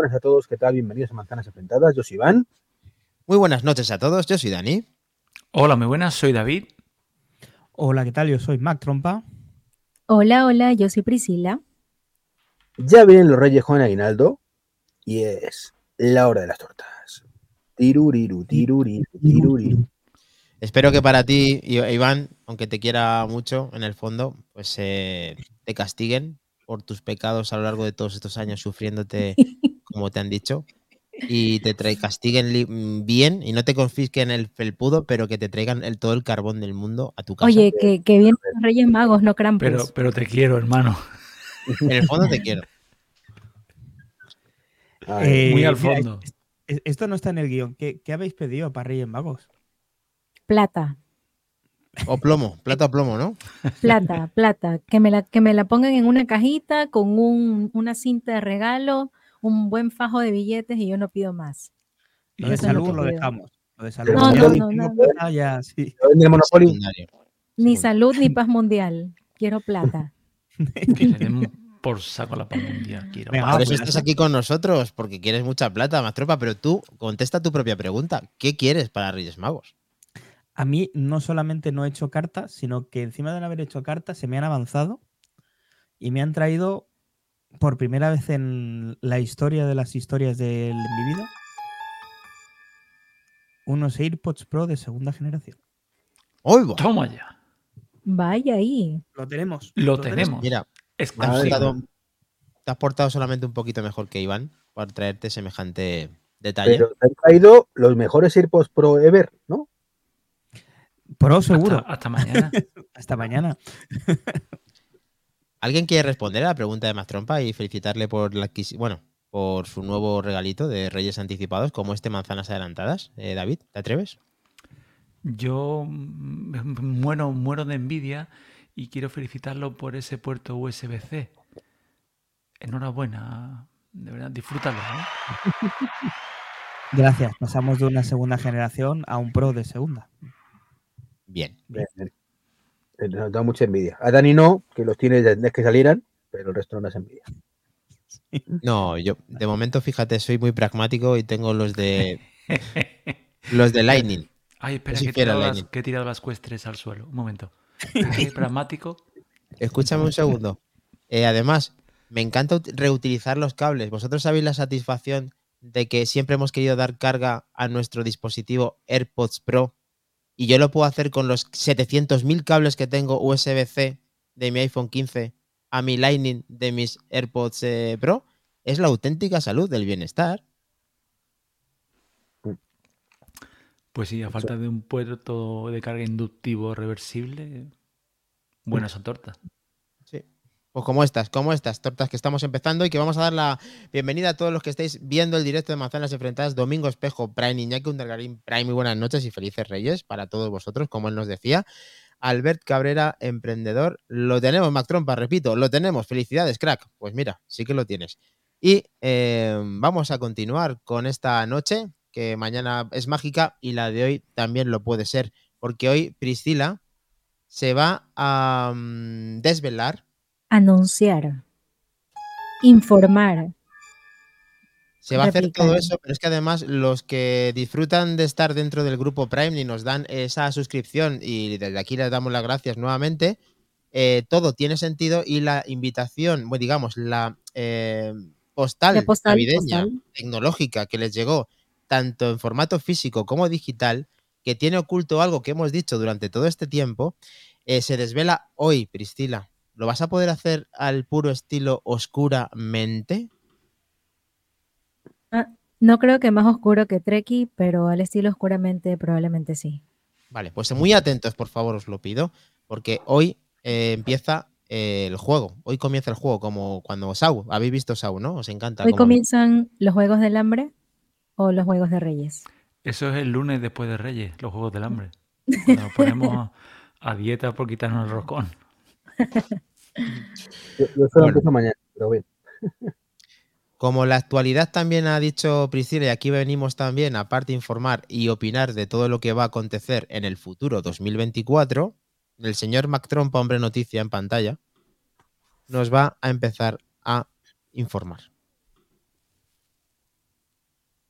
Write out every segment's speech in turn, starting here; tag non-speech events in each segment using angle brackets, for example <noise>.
buenas a todos, ¿qué tal? Bienvenidos a Manzanas Enfrentadas. Yo soy Iván. Muy buenas noches a todos, yo soy Dani. Hola, muy buenas, soy David. Hola, ¿qué tal? Yo soy Mac Trompa. Hola, hola, yo soy Priscila. Ya vienen los Reyes Juan Aguinaldo y es la hora de las tortas. Tiruriru, tiruriru, tiruriru. Espero que para ti, I- Iván, aunque te quiera mucho en el fondo, pues eh, te castiguen por tus pecados a lo largo de todos estos años sufriéndote, <laughs> como te han dicho, y te castiguen bien y no te confisquen el felpudo, pero que te traigan el, todo el carbón del mundo a tu casa. Oye, que, que vienen los Reyes Magos, no Krampus. Pero, pero te quiero, hermano. En el fondo te quiero. Ay, Muy al mira, fondo. es- es- esto no está en el guion. ¿Qué, qué habéis pedido para Reyes Magos? Plata, O plomo, plata o plomo, ¿no? plata, plata. Que me, la, que me la pongan en una cajita con un, una cinta de regalo, un buen fajo de billetes y yo no pido más. Lo de Eso es lo salud lo dejamos. Lo de salud. No, no, no. Secundario. Ni salud ni <laughs> paz mundial. Quiero plata. <laughs> Por saco la paz mundial. Quiero Venga, paz. Ah, Por eso estás aquí con nosotros, porque quieres mucha plata, más tropa, pero tú contesta tu propia pregunta. ¿Qué quieres para Reyes Magos? A mí no solamente no he hecho cartas, sino que encima de no haber hecho cartas se me han avanzado y me han traído por primera vez en la historia de las historias de mi vida unos AirPods Pro de segunda generación. ¡Uy, va! Toma ya. Vaya ahí. Lo tenemos. Lo tenemos. Mira, portado, te has portado solamente un poquito mejor que Iván por traerte semejante detalle. Pero te han traído los mejores AirPods Pro ever, ¿no? Pro seguro. Hasta, hasta mañana. <laughs> Hasta mañana. <laughs> ¿Alguien quiere responder a la pregunta de Mastrompa y felicitarle por la bueno, por su nuevo regalito de Reyes anticipados, como este manzanas adelantadas? Eh, David, ¿te atreves? Yo mm, muero, muero de envidia y quiero felicitarlo por ese puerto USB-C. Enhorabuena. De verdad, disfrútalo. ¿eh? <laughs> Gracias. Pasamos de una segunda generación a un Pro de segunda. Bien. Bien, bien. Nos da mucha envidia. A Dani no, que los tiene desde que salieran, pero el resto no nos envidia. No, yo de momento, fíjate, soy muy pragmático y tengo los de los de Lightning. Ay, espera, si que he, fuera tirado las, que he tirado las Quest 3 al suelo. Un momento. <laughs> Soy pragmático. Escúchame un segundo. Eh, además, me encanta ut- reutilizar los cables. ¿Vosotros sabéis la satisfacción de que siempre hemos querido dar carga a nuestro dispositivo AirPods Pro? Y yo lo puedo hacer con los 700.000 cables que tengo USB-C de mi iPhone 15 a mi Lightning de mis AirPods eh, Pro. Es la auténtica salud del bienestar. Pues sí, a falta de un puerto de carga inductivo reversible, buenas son tortas. Pues como estas, como estas tortas que estamos empezando y que vamos a dar la bienvenida a todos los que estáis viendo el directo de Manzanas Enfrentadas, Domingo Espejo, Prime, Iñaki Undergarín, Prime, muy buenas noches y felices reyes para todos vosotros, como él nos decía. Albert Cabrera, emprendedor, lo tenemos, Mac Trompa, repito, lo tenemos, felicidades, crack. Pues mira, sí que lo tienes. Y eh, vamos a continuar con esta noche, que mañana es mágica y la de hoy también lo puede ser, porque hoy Priscila se va a mm, desvelar Anunciar. Informar. Se va a hacer todo eso, pero es que además los que disfrutan de estar dentro del grupo Prime y nos dan esa suscripción y desde aquí les damos las gracias nuevamente, eh, todo tiene sentido y la invitación, bueno, digamos, la eh, postal, La postal, navideña, postal. tecnológica que les llegó tanto en formato físico como digital, que tiene oculto algo que hemos dicho durante todo este tiempo, eh, se desvela hoy, Priscila. ¿Lo vas a poder hacer al puro estilo oscuramente? No creo que más oscuro que Treki, pero al estilo oscuramente probablemente sí. Vale, pues muy atentos, por favor, os lo pido, porque hoy eh, empieza eh, el juego. Hoy comienza el juego, como cuando Sau. Habéis visto Sau, ¿no? Os encanta. Hoy comienzan los Juegos del Hambre o los Juegos de Reyes. Eso es el lunes después de Reyes, los Juegos del Hambre. <laughs> Cuando nos ponemos a dieta por quitarnos el roscón. <laughs> Yo, yo solo Bueno. empiezo mañana, pero bien. Como la actualidad también ha dicho Priscila, y aquí venimos también, aparte de informar y opinar de todo lo que va a acontecer en el futuro 2024, el señor Mac hombre noticia en pantalla, nos va a empezar a informar.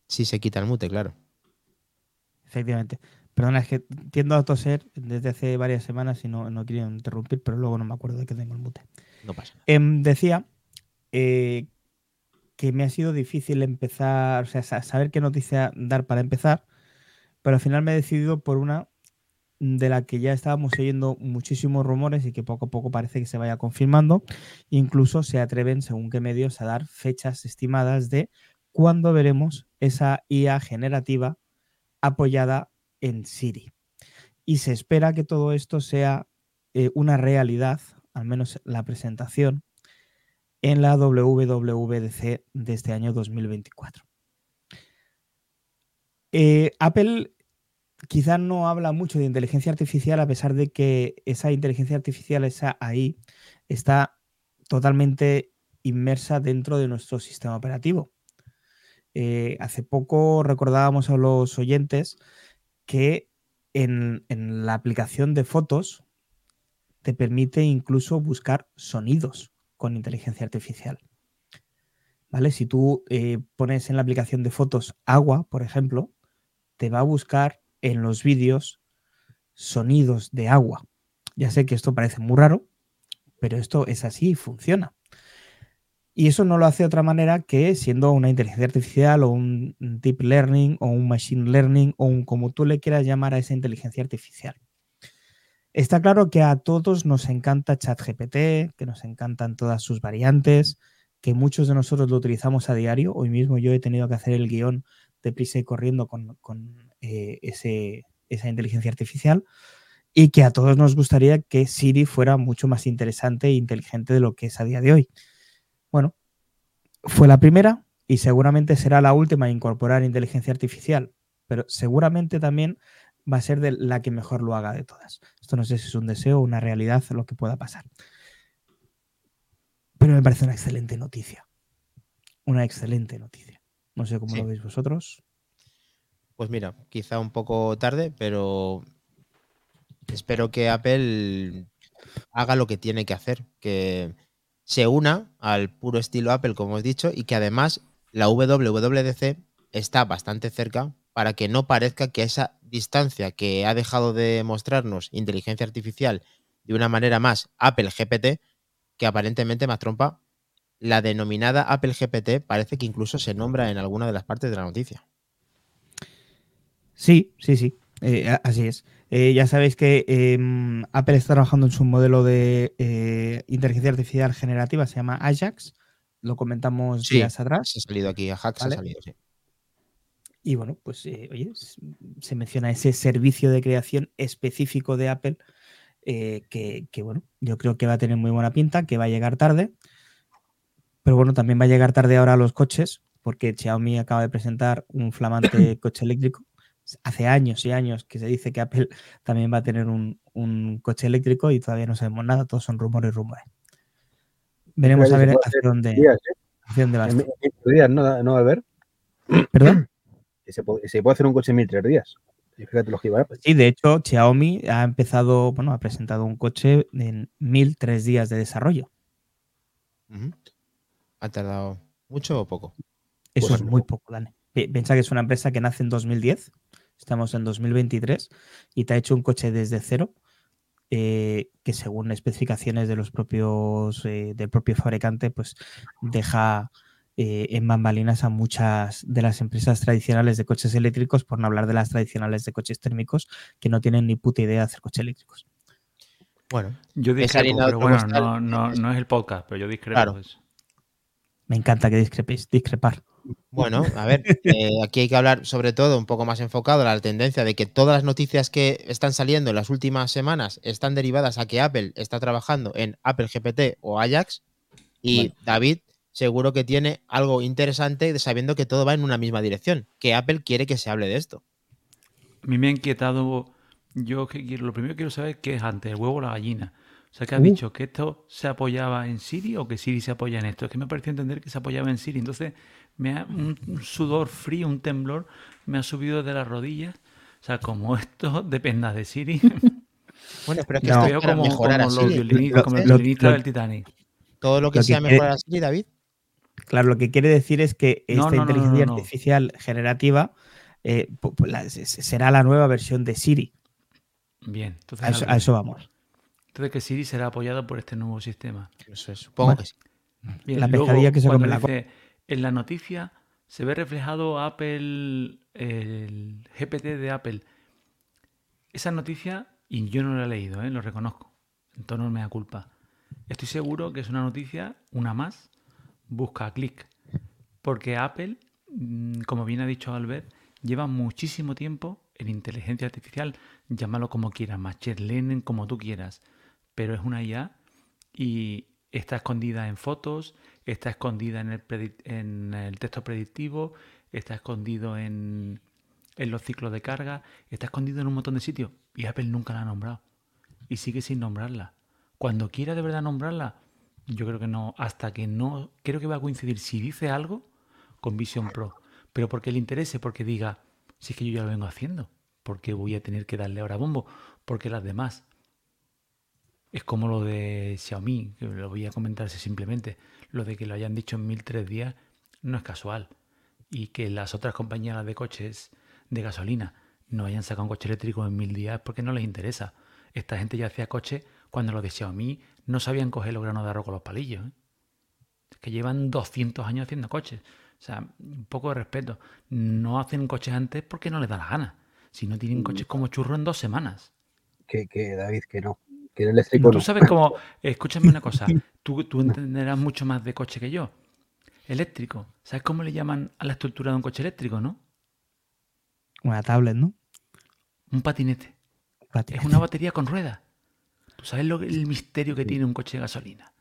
Si se quita el mute, claro. Efectivamente. Perdona, es que tiendo a toser desde hace varias semanas y no, no quiero interrumpir, pero luego no me acuerdo de que tengo el mute. No pasa. Em, decía eh, que me ha sido difícil empezar, o sea, sa- saber qué noticia dar para empezar, pero al final me he decidido por una de la que ya estábamos oyendo muchísimos rumores y que poco a poco parece que se vaya confirmando. Incluso se atreven, según qué medios, a dar fechas estimadas de cuándo veremos esa IA generativa apoyada en Siri. Y se espera que todo esto sea eh, una realidad, al menos la presentación, en la WWDC de este año 2024. Eh, Apple quizá no habla mucho de inteligencia artificial a pesar de que esa inteligencia artificial, esa ahí, está totalmente inmersa dentro de nuestro sistema operativo. Eh, hace poco recordábamos a los oyentes que en, en la aplicación de fotos te permite incluso buscar sonidos con inteligencia artificial. ¿Vale? Si tú eh, pones en la aplicación de fotos agua, por ejemplo, te va a buscar en los vídeos sonidos de agua. Ya sé que esto parece muy raro, pero esto es así y funciona. Y eso no lo hace de otra manera que siendo una inteligencia artificial o un deep learning o un machine learning o un como tú le quieras llamar a esa inteligencia artificial. Está claro que a todos nos encanta ChatGPT, que nos encantan todas sus variantes, que muchos de nosotros lo utilizamos a diario. Hoy mismo yo he tenido que hacer el guion de prisa y corriendo con, con eh, esa inteligencia artificial y que a todos nos gustaría que Siri fuera mucho más interesante e inteligente de lo que es a día de hoy. Bueno, fue la primera y seguramente será la última a incorporar inteligencia artificial, pero seguramente también va a ser de la que mejor lo haga de todas. Esto no sé si es un deseo o una realidad lo que pueda pasar. Pero me parece una excelente noticia. Una excelente noticia. No sé cómo Sí. lo veis vosotros. Pues mira, quizá un poco tarde, pero espero que Apple haga lo que tiene que hacer, que se una al puro estilo Apple, como he dicho, y que además la WWDC está bastante cerca para que no parezca que esa distancia que ha dejado de mostrarnos inteligencia artificial de una manera más Apple GPT, que aparentemente más trompa, la denominada Apple GPT parece que incluso se nombra en alguna de las partes de la noticia. Sí, sí, sí. Eh, así es. Eh, ya sabéis que em, Apple está trabajando en su modelo de eh, inteligencia artificial generativa, se llama Ajax. Lo comentamos Sí, días atrás. Se ha salido aquí a Hacks, Vale. ha salido, sí. Y bueno, pues oye, se menciona ese servicio de creación específico de Apple que, que, bueno, yo creo que va a tener muy buena pinta, que va a llegar tarde. Pero bueno, también va a llegar tarde ahora a los coches, porque Xiaomi acaba de presentar un flamante <coughs> coche eléctrico. Hace años y años que se dice que Apple <laughs> también va a tener un, un coche eléctrico y todavía no sabemos nada, todos son rumores y rumores. Veremos a ver hacia dónde, Días, ¿eh? hacia dónde va En. 1003 días no, no va a haber. <clears throat> ¿Perdón? <clears throat> Se, puede, se puede hacer un coche en 1003 días. Y fíjate los que iba. Sí, de hecho, Xiaomi ha empezado, bueno, ha presentado un coche en 1003 días de desarrollo. ¿Ha tardado mucho o poco? Eso Pues es no. muy poco, Dani. Pi- Piensa que es una empresa que nace en 2010, estamos en 2023 y te ha hecho un coche desde cero eh, que según especificaciones de los propios eh, del propio fabricante, pues deja eh, en bambalinas a muchas de las empresas tradicionales de coches eléctricos, por no hablar de las tradicionales de coches térmicos, que no tienen ni puta idea de hacer coches eléctricos. Bueno, Yo discrepo, pero bueno, no, no, es- no es el podcast, pero yo discrepo. Claro. eso. Me encanta que discrepéis, discrepar. Bueno, a ver, eh, aquí hay que hablar sobre todo un poco más enfocado a la tendencia de que todas las noticias que están saliendo en las últimas semanas están derivadas a que Apple está trabajando en Apple GPT o Ajax y. David seguro que tiene algo interesante sabiendo que todo va en una misma dirección, que Apple quiere que se hable de esto. A mí me ha inquietado. Yo que quiero, lo primero que quiero saber es qué es antes, el huevo o la gallina. O sea, que has Uh. dicho que esto se apoyaba en Siri o que Siri se apoya en esto. Es que me pareció entender que se apoyaba en Siri. Entonces, me ha, un, sudor frío, un temblor, me ha subido de las rodillas. O sea, como <laughs> esto dependa de Siri, Bueno, pero es que No. esto es como, mejorar como a los Siri. violinistas, Lo- como el lo- violinista lo- del Titanic. Todo lo que lo que sea quiere- mejorar a Siri, David. Claro, lo que quiere decir es que No, esta no, no, no, inteligencia no, no. artificial generativa eh, la- será la nueva versión de Siri. Bien, entonces, A eso, a vamos. entonces que Siri será apoyado por este nuevo sistema. Eso es, supongo Bueno. que sí. Bien, La luego, pescadilla que se come la dice, En la noticia se ve reflejado Apple, el GPT de Apple. Esa noticia, y yo no la he leído, ¿eh? lo reconozco, en tono me da culpa. Estoy seguro que es una noticia, una más, busca clic. Porque Apple, mm, como bien ha dicho Albert, lleva muchísimo tiempo en inteligencia artificial, llámalo como quieras, machine learning, como tú quieras, pero es una IA y está escondida en fotos, está escondida en el, en el texto predictivo, está escondido en, en los ciclos de carga, está escondido en un montón de sitios y Apple nunca la ha nombrado y sigue sin nombrarla. Cuando quiera de verdad nombrarla, yo creo que no, hasta que no, creo que va a coincidir si dice algo con Vision Pro, pero porque le interese, porque diga, si es que yo ya lo vengo haciendo, porque voy a tener que darle ahora bombo, porque las demás es como lo de Xiaomi, que lo voy a comentarse simplemente. Lo de que lo hayan dicho en mil tres días no es casual. Y que las otras compañías de coches de gasolina no hayan sacado un coche eléctrico en mil días es porque no les interesa. Esta gente ya hacía coche cuando los de Xiaomi no sabían coger los granos de arroz con los palillos. ¿eh? Es que llevan 200 años haciendo coches. O sea, un poco de respeto. No hacen coches antes porque no les da la gana. Si no tienen coches como churro en dos semanas. Que, que David, que no. Que el eléctrico Tú no. sabes cómo. Escúchame una cosa. <laughs> Tú, tú entenderás mucho más de coche que yo. Eléctrico. ¿Sabes cómo le llaman a la estructura de un coche eléctrico, no? Una tablet, ¿no? Un patinete. Patinete. Es una batería con ruedas. ¿Tú sabes lo, el misterio que tiene un coche de gasolina?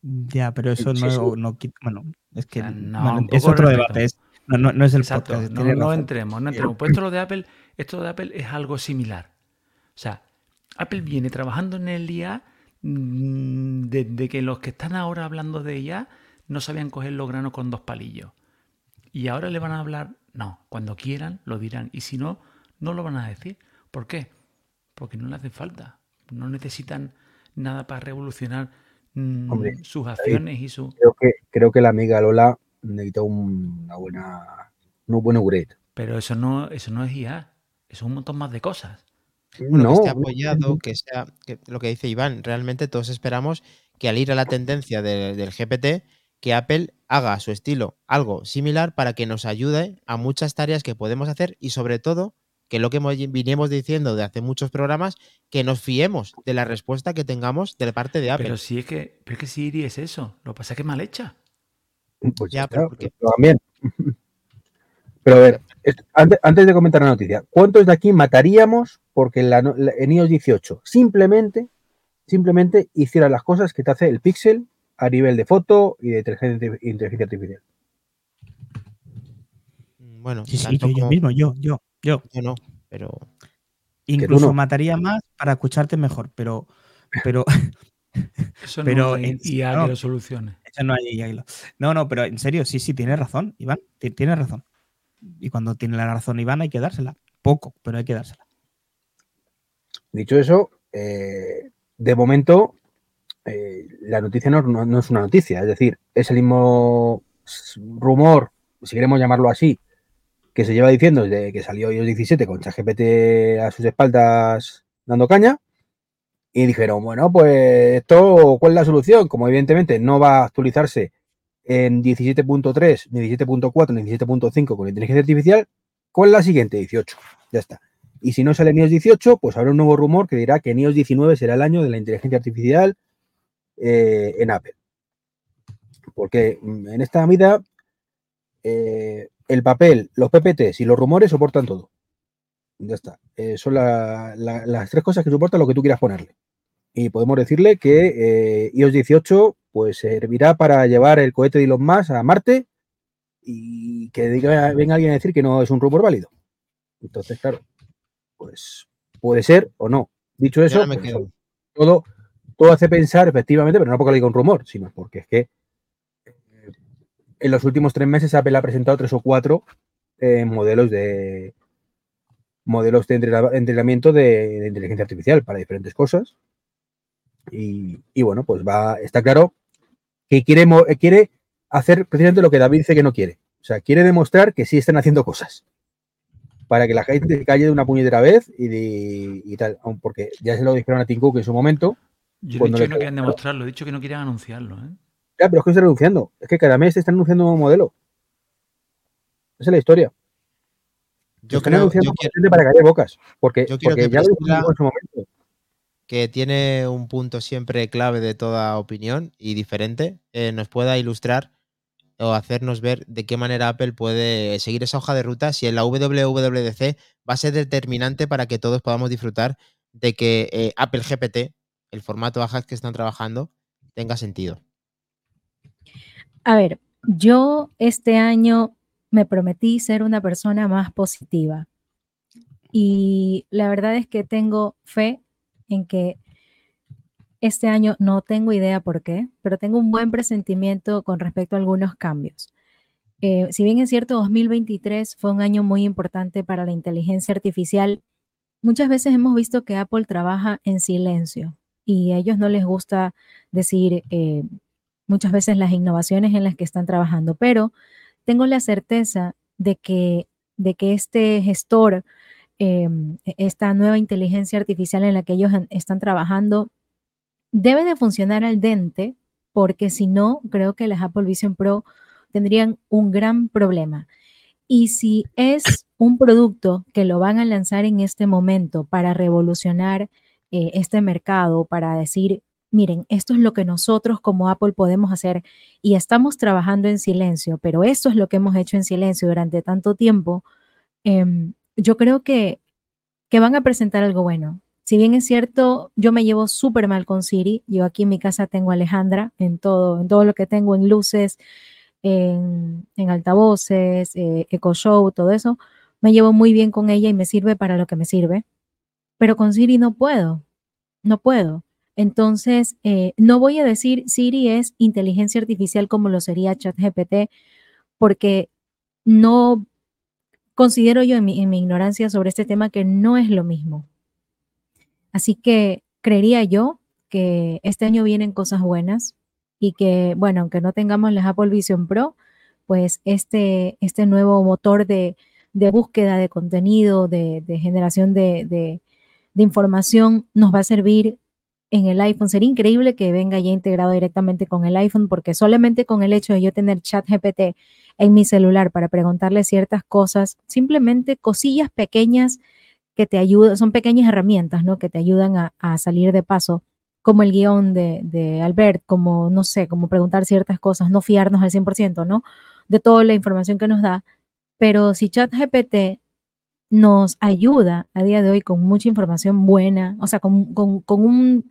Ya, pero eso Sí, no, sí. no quita- Bueno, es que O sea, no, bueno, un es otro respeto. debate. es- no, no, no es el Exacto. podcast. No, entremos, no entremos. Pues esto lo de Apple, esto de Apple es algo similar. O sea, Apple viene trabajando en el IA mm, desde que los que están ahora hablando de IA no sabían coger los granos con dos palillos. Y ahora le van a hablar, no, cuando quieran lo dirán. Y si no, no lo van a decir. ¿Por qué? Porque no le hace falta. No necesitan nada para revolucionar mm, Hombre, sus acciones y su... Creo que, creo que la amiga Lola necesita un- una buena, un buen upgrade. Pero eso no, eso no es IA. Eso es un montón más de cosas. Bueno, no, que esté apoyado, que sea que lo que dice Iván, realmente todos esperamos que al ir a la tendencia de- del GPT, que Apple haga a su estilo algo similar para que nos ayude a muchas tareas que podemos hacer y sobre todo, que lo que vinimos diciendo de hace muchos programas, que nos fiemos de la respuesta que tengamos de parte de Apple. Pero si es que, pero es que Siri es eso. Lo que pasa es que es mal hecha. Pues Ya, pero está, porque- pero también. <laughs> Pero a ver, antes, antes de comentar la noticia, ¿cuántos de aquí mataríamos porque la no- la- en iOS 18 simplemente, simplemente hiciera las cosas que te hace el Pixel a nivel de foto y de inteligencia, artificial? Mm, Bueno, Sí, sí, yo, mismo, yo, yo, yo. yo no, pero Incluso no. mataría más para escucharte mejor, pero, pero <laughs> Eso Pero no hay en- IA no. que lo solucione. eso no hay hilo. No, no, pero en serio, sí, sí, tienes razón, Iván, ti- tienes razón. Y cuando tiene la razón Iván hay que dársela. Poco, pero hay que dársela. Dicho eso, eh, de momento eh, la noticia no, es una noticia, es decir, es el mismo rumor, si queremos llamarlo así, que se lleva diciendo desde que salió iOS 17 con ChatGPT a sus espaldas dando caña. Y dijeron, bueno, pues esto, ¿cuál es la solución? Como evidentemente no va a actualizarse en 17.3, ni 17.4, ni 17.5 con inteligencia artificial, ¿cuál es la siguiente? 18. Ya está. Y si no sale en iOS 18, pues habrá un nuevo rumor que dirá que en iOS 19 será el año de la inteligencia artificial eh, en Apple. Porque mm, en esta vida eh, el papel, los PPTs y los rumores soportan todo. Ya está. Eh, son la- la- las tres cosas que soportan lo que tú quieras ponerle. Y podemos decirle que iOS 18 pues servirá para llevar el cohete de Elon Musk a Marte y que diga, venga alguien a decir que no es un rumor válido. Entonces, claro, pues puede ser o no. Dicho eso, me pues, todo, todo hace pensar, efectivamente, pero no porque lo diga un rumor, sino porque es que eh, en los últimos tres meses Apple ha presentado tres o cuatro eh, modelos de modelos de entrena- entrenamiento de, de inteligencia artificial para diferentes cosas. Y, y bueno, pues va, está claro que quiere, quiere hacer precisamente lo que David dice que no quiere. O sea, quiere demostrar que sí están haciendo cosas. Para que la gente se calle de una puñetera vez y, de- y tal. Porque ya se lo dijeron a Tim Cook en su momento. Yo he dicho que no quieran preguntaron- demostrarlo, he dicho que no quieran anunciarlo. ¿eh? Ya, pero es que están anunciando. Es que cada mes están anunciando un nuevo modelo. Esa es la historia. Yo están creo anunciando yo quiero gente para callar bocas. Porque, yo quiero porque que ya lo dijimos en su momento. que tiene un punto siempre clave de toda opinión y diferente, eh, nos pueda ilustrar o hacernos ver de qué manera Apple puede seguir esa hoja de ruta si en la WWDC va a ser determinante para que todos podamos disfrutar de que eh, Apple GPT, el formato Ajax que están trabajando, tenga sentido. A ver, yo este año me prometí ser una persona más positiva. Y la verdad es que tengo fe en que este año no tengo idea por qué, pero tengo un buen presentimiento con respecto a algunos cambios. Eh, si bien es cierto, 2023 fue un año muy importante para la inteligencia artificial, muchas veces hemos visto que Apple trabaja en silencio y a ellos no les gusta decir eh, muchas veces las innovaciones en las que están trabajando, pero tengo la certeza de que, de que este gestor, eh, esta nueva inteligencia artificial en la que ellos están trabajando, debe de funcionar al dente, porque si no, creo que las Apple Vision Pro tendrían un gran problema. Y si es un producto que lo van a lanzar en este momento para revolucionar eh, este mercado, para decir, miren, esto es lo que nosotros como Apple podemos hacer y estamos trabajando en silencio, pero esto es lo que hemos hecho en silencio durante tanto tiempo, em, yo creo que, que van a presentar algo bueno. Si bien es cierto, yo me llevo súper mal con Siri. Yo aquí en mi casa tengo a Alejandra en todo, en todo lo que tengo, en luces, en, en altavoces, eh, Echo Show, todo eso. Me llevo muy bien con ella y me sirve para lo que me sirve. Pero con Siri no puedo, no puedo. Entonces, eh, no voy a decir Siri es inteligencia artificial como lo sería ChatGPT, porque no considero yo en mi ignorancia sobre este tema que no es lo mismo. Así que creería yo que este año vienen cosas buenas y que, bueno, aunque no tengamos las Apple Vision Pro, pues este, este nuevo motor de, de búsqueda de contenido, de, de generación de, de, de información, nos va a servir en el iPhone. Sería increíble que venga ya integrado directamente con el iPhone, porque solamente con el hecho de yo tener chat GPT en mi celular para preguntarle ciertas cosas, simplemente cosillas pequeñas que te ayudan, son pequeñas herramientas, ¿no? Que te ayudan a, a salir de paso, como el guion de, de, Albert, como, no sé, como preguntar ciertas cosas, no fiarnos al 100%, ¿no? De toda la información que nos da. Pero si ChatGPT nos ayuda a día de hoy con mucha información buena, o sea, con, con, con un,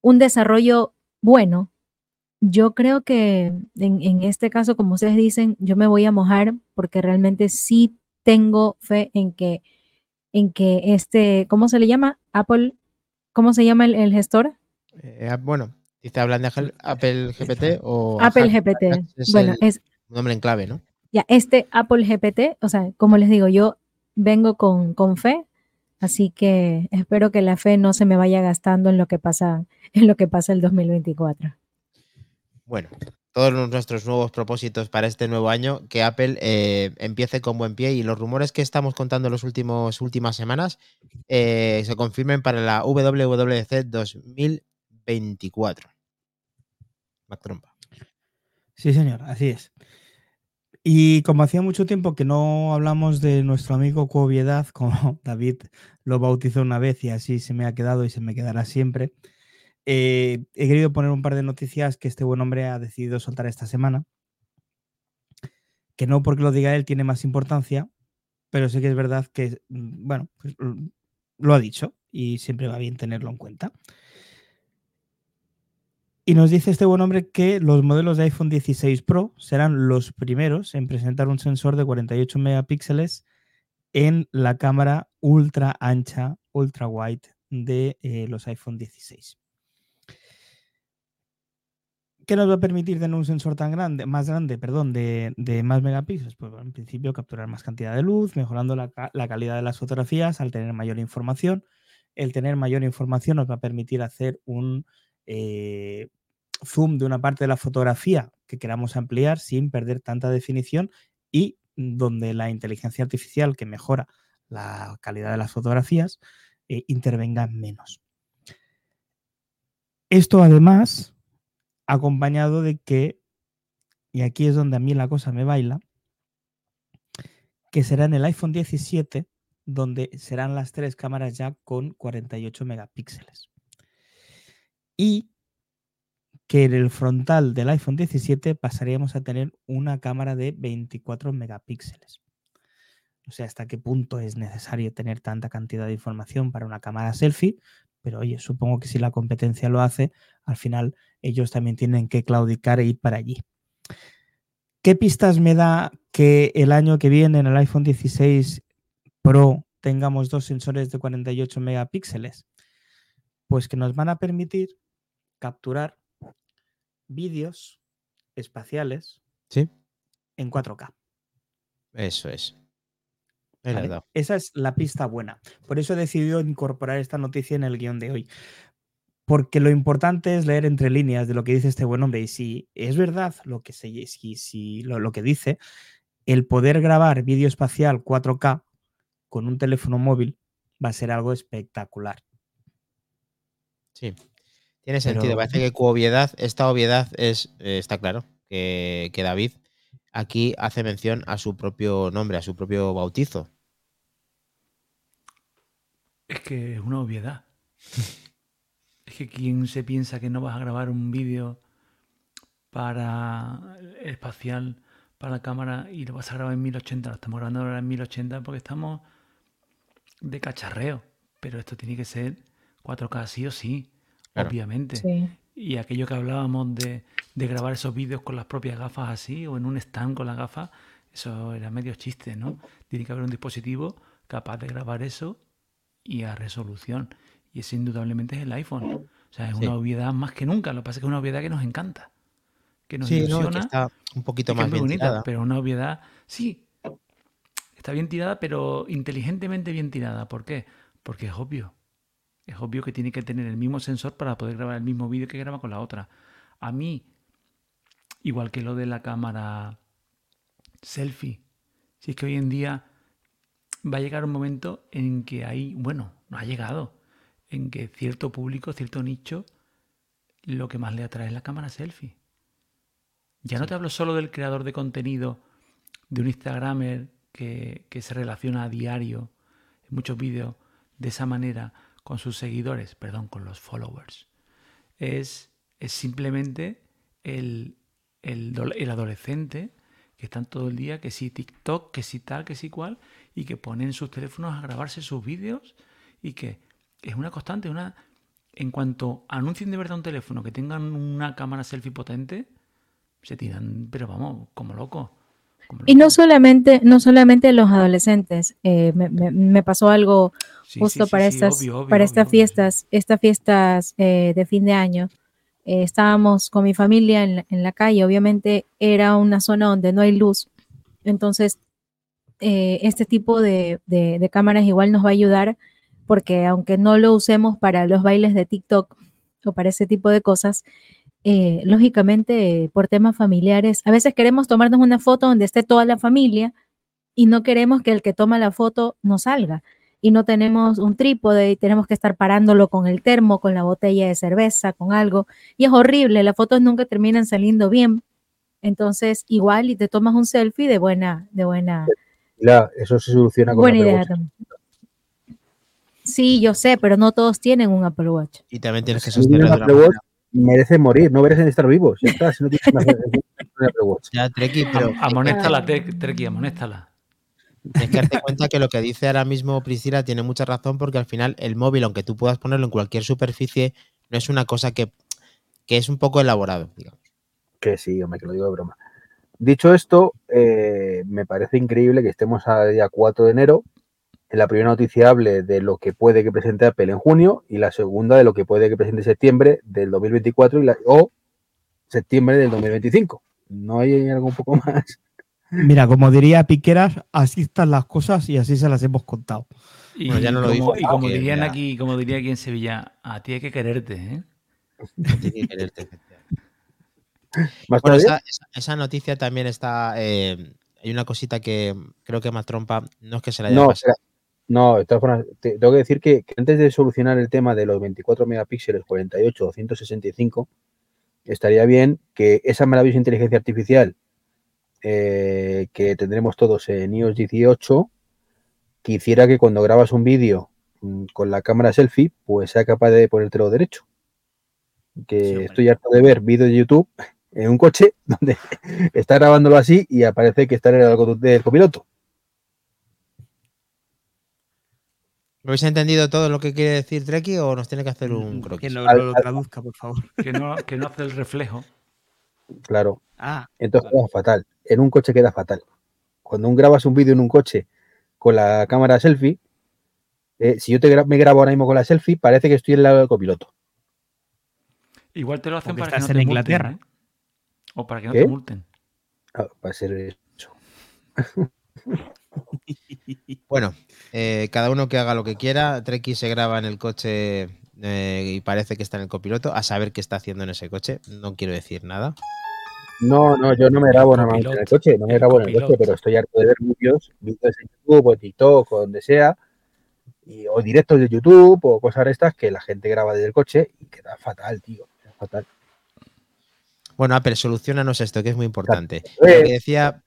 un, desarrollo bueno, yo creo que en, en, este caso, como ustedes dicen, yo me voy a mojar porque realmente sí tengo fe en que, en que este, ¿cómo se le llama? Apple, ¿cómo se llama el, el gestor? Eh, bueno, dice hablan de Apple GPT o Apple GPT. Es bueno, el es nombre en clave, ¿no? Ya, este Apple GPT, o sea, como les digo, yo vengo con, con fe, así que espero que la fe no se me vaya gastando en lo que pasa, en lo que pasa el 2024. Bueno, todos nuestros nuevos propósitos para este nuevo año, que Apple eh, empiece con buen pie y los rumores que estamos contando en las últimas semanas eh, se confirmen para la WWDC 2024. Mac Trompa. Sí, señor, así es. Y como hacía mucho tiempo que no hablamos de nuestro amigo Cuoviedad, como <laughs> David lo bautizó una vez y así se me ha quedado y se me quedará siempre, eh, he querido poner un par de noticias que este buen hombre ha decidido soltar esta semana. Que no porque lo diga él tiene más importancia, pero sí que es verdad que, bueno, pues, lo ha dicho y siempre va bien tenerlo en cuenta. Y nos dice este buen hombre que los modelos de iPhone 16 Pro serán los primeros en presentar un sensor de 48 megapíxeles en la cámara ultra ancha, ultra wide de eh, los iPhone 16. ¿Qué nos va a permitir tener un sensor tan grande, más grande, perdón, de, más megapíxeles? Pues en principio capturar más cantidad de luz, mejorando la, la calidad de las fotografías al tener mayor información. El tener mayor información nos va a permitir hacer un eh, zoom de una parte de la fotografía que queramos ampliar sin perder tanta definición y donde la inteligencia artificial que mejora la calidad de las fotografías eh, intervenga menos. Esto además acompañado de que, y aquí es donde a mí la cosa me baila, que será en el iPhone 17 donde serán las tres cámaras ya con 48 megapíxeles. Y que en el frontal del iPhone 17 pasaríamos a tener una cámara de 24 megapíxeles. No sé hasta qué punto es necesario tener tanta cantidad de información para una cámara selfie, pero oye, supongo que si la competencia lo hace, al final ellos también tienen que claudicar e ir para allí. ¿Qué pistas me da que el año que viene en el iPhone 16 Pro tengamos dos sensores de 48 megapíxeles? Pues que nos van a permitir capturar vídeos espaciales Sí. en 4K. Eso es. ¿Vale? Es verdad. Esa es la pista buena. Por eso he decidido incorporar esta noticia en el guion de hoy. Porque lo importante es leer entre líneas de lo que dice este buen hombre. Y si es verdad lo que, se, si, si lo, lo que dice, el poder grabar vídeo espacial 4K con un teléfono móvil va a ser algo espectacular. Sí. Tiene sentido. Pero- Parece que obviedad, esta obviedad es, eh, está claro, que, que David aquí hace mención a su propio nombre, a su propio bautizo. Es que es una obviedad. es que quién se piensa que no vas a grabar un vídeo para espacial para la cámara y lo vas a grabar en 1080. Lo estamos grabando ahora en 1080 porque estamos de cacharreo. Pero esto tiene que ser 4K sí o sí, Claro. obviamente. Sí. Y aquello que hablábamos de, de grabar esos vídeos con las propias gafas así o en un stand con las gafas, eso era medio chiste, ¿no? Tiene que haber un dispositivo capaz de grabar eso y a resolución. Y ese indudablemente es el iPhone. O sea, es Sí. una obviedad más que nunca. Lo que pasa es que es una obviedad que nos encanta. Que nos Sí, no, es que ilusiona. está un poquito más es muy bien bonita, tirada. pero una obviedad, sí, está bien tirada, pero inteligentemente bien tirada. ¿Por qué? Porque es obvio. Es obvio que tiene que tener el mismo sensor para poder grabar el mismo vídeo que graba con la otra. A mí, igual que lo de la cámara selfie, si es que hoy en día va a llegar un momento en que hay, bueno, no ha llegado, en que cierto público, cierto nicho, lo que más le atrae es la cámara selfie. Ya no te hablo solo del creador de contenido, de un Instagramer que, que se relaciona a diario en muchos vídeos de esa manera con sus seguidores, perdón, con los followers. Es, es simplemente el, el, el adolescente que están todo el día, que si TikTok, que si tal, que si cual, y que ponen sus teléfonos a grabarse sus vídeos y que es una constante, una... En cuanto anuncien de verdad un teléfono que tengan una cámara selfie potente, se tiran, pero vamos, como loco. como Y no solamente, no solamente los adolescentes. eh, me, me- me pasó algo Sí, justo sí, para sí, estas, obvio, obvio, para estas obvio, fiestas, estas fiestas eh, de fin de año. Eh, estábamos con mi familia en la, en la calle. Obviamente era una zona donde no hay luz. Entonces, eh, este tipo de, de- cámaras igual nos va a ayudar porque aunque no lo usemos para los bailes de TikTok o para ese tipo de cosas, eh, lógicamente por temas familiares, a veces queremos tomarnos una foto donde esté toda la familia y no queremos que el que toma la foto no salga y no tenemos un trípode y tenemos que estar parándolo con el termo, con la botella de cerveza, con algo. Y es horrible, las fotos nunca terminan saliendo bien. Entonces, igual y te tomas un selfie de buena, de buena, Eso se soluciona con buena Apple idea Watch. también. Sí, yo sé, pero no todos tienen un Apple Watch. Y también tienes que Si sostenerlo de Apple Watch, merecen morir, no merecen estar vivos. Ya está, si no tienes una <laughs> una Apple Watch. Ya, Treki, pero Am- Amonéstala, Trek- Treki, amonéstala. tienes que darte cuenta que lo que dice ahora mismo Priscila tiene mucha razón porque al final el móvil, aunque tú puedas ponerlo en cualquier superficie, no es una cosa que, que es un poco elaborado, digamos. Que sí, hombre, que lo digo de broma. Dicho esto, eh, me parece increíble que estemos a día 4 de enero. En la primera noticia hable de lo que puede que presente Apple en junio y la segunda de lo que puede que presente en septiembre del 2024 y la- o septiembre del 2025. ¿No hay algo un poco <laughs> más? Mira, como diría Piqueras, así están las cosas y así se las hemos contado. Y, Bueno, ya no lo como, y como dirían aquí, como diría aquí en Sevilla, a ti hay que quererte, ¿eh? Tienes que quererte. <laughs> Bueno, esa, esa- esa noticia también está. eh, hay una cosita que creo que más trompa no es que se la haya No, pasado. No, de todas formas, te- tengo que decir que, que antes de solucionar el tema de los 24 megapíxeles, 48 o 165, estaría bien que esa maravillosa inteligencia artificial eh, que tendremos todos en iOS 18, que hiciera que cuando grabas un vídeo mm, con la cámara selfie, pues sea capaz de ponértelo derecho. Que Sí, estoy harto de ver vídeos de YouTube en un coche <laughs> donde está grabándolo así y aparece que está en el algo del copiloto. ¿Lo habéis entendido todo lo que quiere decir Treki o nos tiene que hacer un Mm, Que croquis? no, Al- lo traduzca, por favor. <laughs> Que no, que no hace el reflejo. Claro. Ah, Entonces queda fatal. En un coche queda fatal. Cuando un grabas un vídeo en un coche con la cámara selfie, eh, si yo te gra- me grabo ahora mismo con la selfie, parece que estoy en el lado del copiloto. Igual te lo hacen Porque para que no estás te en multen, Inglaterra. ¿eh? O para que no ¿Qué? te multen. Ah, va a ser eso. <laughs> Bueno, eh, cada uno que haga lo que quiera. Treki se graba en el coche eh, y parece que está en el copiloto. A saber qué está haciendo en ese coche. No quiero decir nada. No, no, yo no me grabo nada más en el coche, no me el grabo en el coche, pero estoy harto de ver vídeos, vídeos en YouTube o en TikTok o donde sea, y- o directos de YouTube o cosas de estas que la gente graba desde el coche y queda fatal, tío. queda fatal. Bueno, Apple, solucionanos esto, que es muy importante. Lo que decía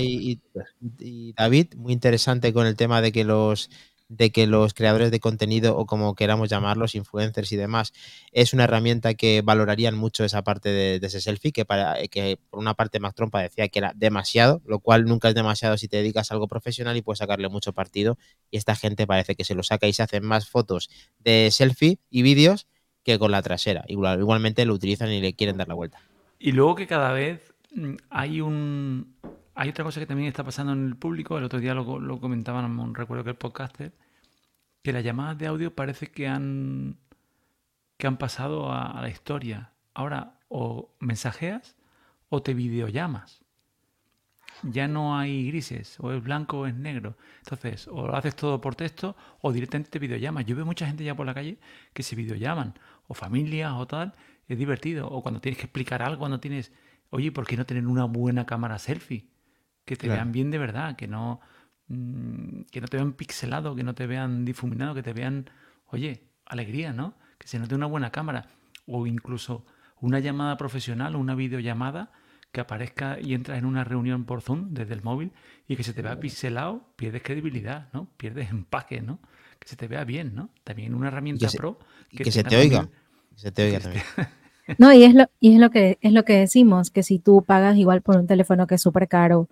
y, y- y David, muy interesante con el tema de que los de que los creadores de contenido o como queramos llamarlos, influencers y demás, es una herramienta que valorarían mucho esa parte de, de ese selfie, que, para, que por una parte Mac Trompa decía que era demasiado, lo cual nunca es demasiado si te dedicas a algo profesional y puedes sacarle mucho partido. Y esta gente parece que se lo saca y se hacen más fotos de selfie y vídeos que con la trasera. Igual, igualmente lo utilizan y le quieren dar la vuelta. Y luego que cada vez mm, hay un hay otra cosa que también está pasando en el público, el otro día lo, comentaban, no recuerdo que el podcaster, que las llamadas de audio parece que han que han pasado a, a la historia. Ahora o mensajeas o te videollamas. Ya no hay grises, o es blanco o es negro. Entonces, o lo haces todo por texto o directamente te videollamas. Yo veo mucha gente ya por la calle que se videollaman, o familias o tal, es divertido. O cuando tienes que explicar algo, cuando tienes, oye, ¿por qué no tener una buena cámara selfie? Que te Claro. vean bien de verdad, que no, mm, que no te vean pixelado, que no te vean difuminado, que te vean, oye, alegría, ¿no? Que se note una buena cámara. O incluso una llamada profesional o una videollamada que aparezca y entras en una reunión por Zoom desde el móvil y que se te vea pixelado, pierdes credibilidad, ¿no? Pierdes empaque, ¿no? Que se te vea bien, ¿no? También una herramienta se- pro que se te oiga. Que se te oiga que también. <laughs> No, y es lo, y es lo que es lo que decimos, que si tú pagas igual por un teléfono que es súper caro,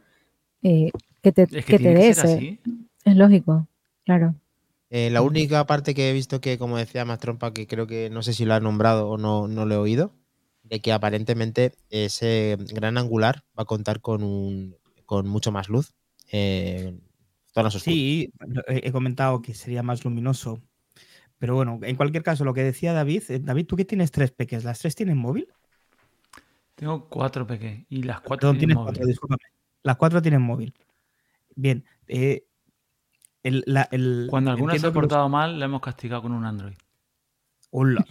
eh, que te, Es que, que te dé ese. Es lógico, claro. Eh, la única parte que he visto que, como decía más trompa, que creo que no sé si lo ha nombrado o no, no lo he oído, de que aparentemente ese gran angular va a contar con un con mucho más luz. Eh, Sí, he comentado que sería más luminoso. Pero bueno, en cualquier caso, lo que decía David, eh, David, tú que tienes tres peques, ¿las tres tienen móvil? Tengo cuatro pequeños y las cuatro Perdón, tienen tienes móvil. cuatro, discúlpame. Las cuatro tienen móvil. Bien. eh, el- la- el- Cuando alguna se ha los- portado mal, la hemos castigado con un Android. Hola.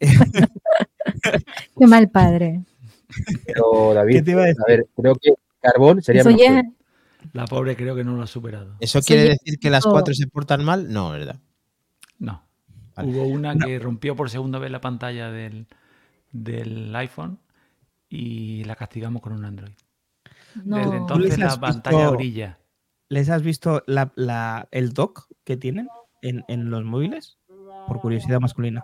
<laughs> Qué mal padre. pero David, ¿Qué te iba a decir? a ver, creo que carbón sería Eso mejor. La pobre creo que no lo ha superado. ¿Eso quiere decir que las cuatro se portan mal? No, ¿verdad? No. Vale. Hubo una que rompió por segunda vez la pantalla del, del iPhone y la castigamos con un Android. no. Desde ¿Tú entonces la has pantalla visto- brilla. ¿Les has visto la- la- el dock que tienen en, en los móviles? Por curiosidad masculina.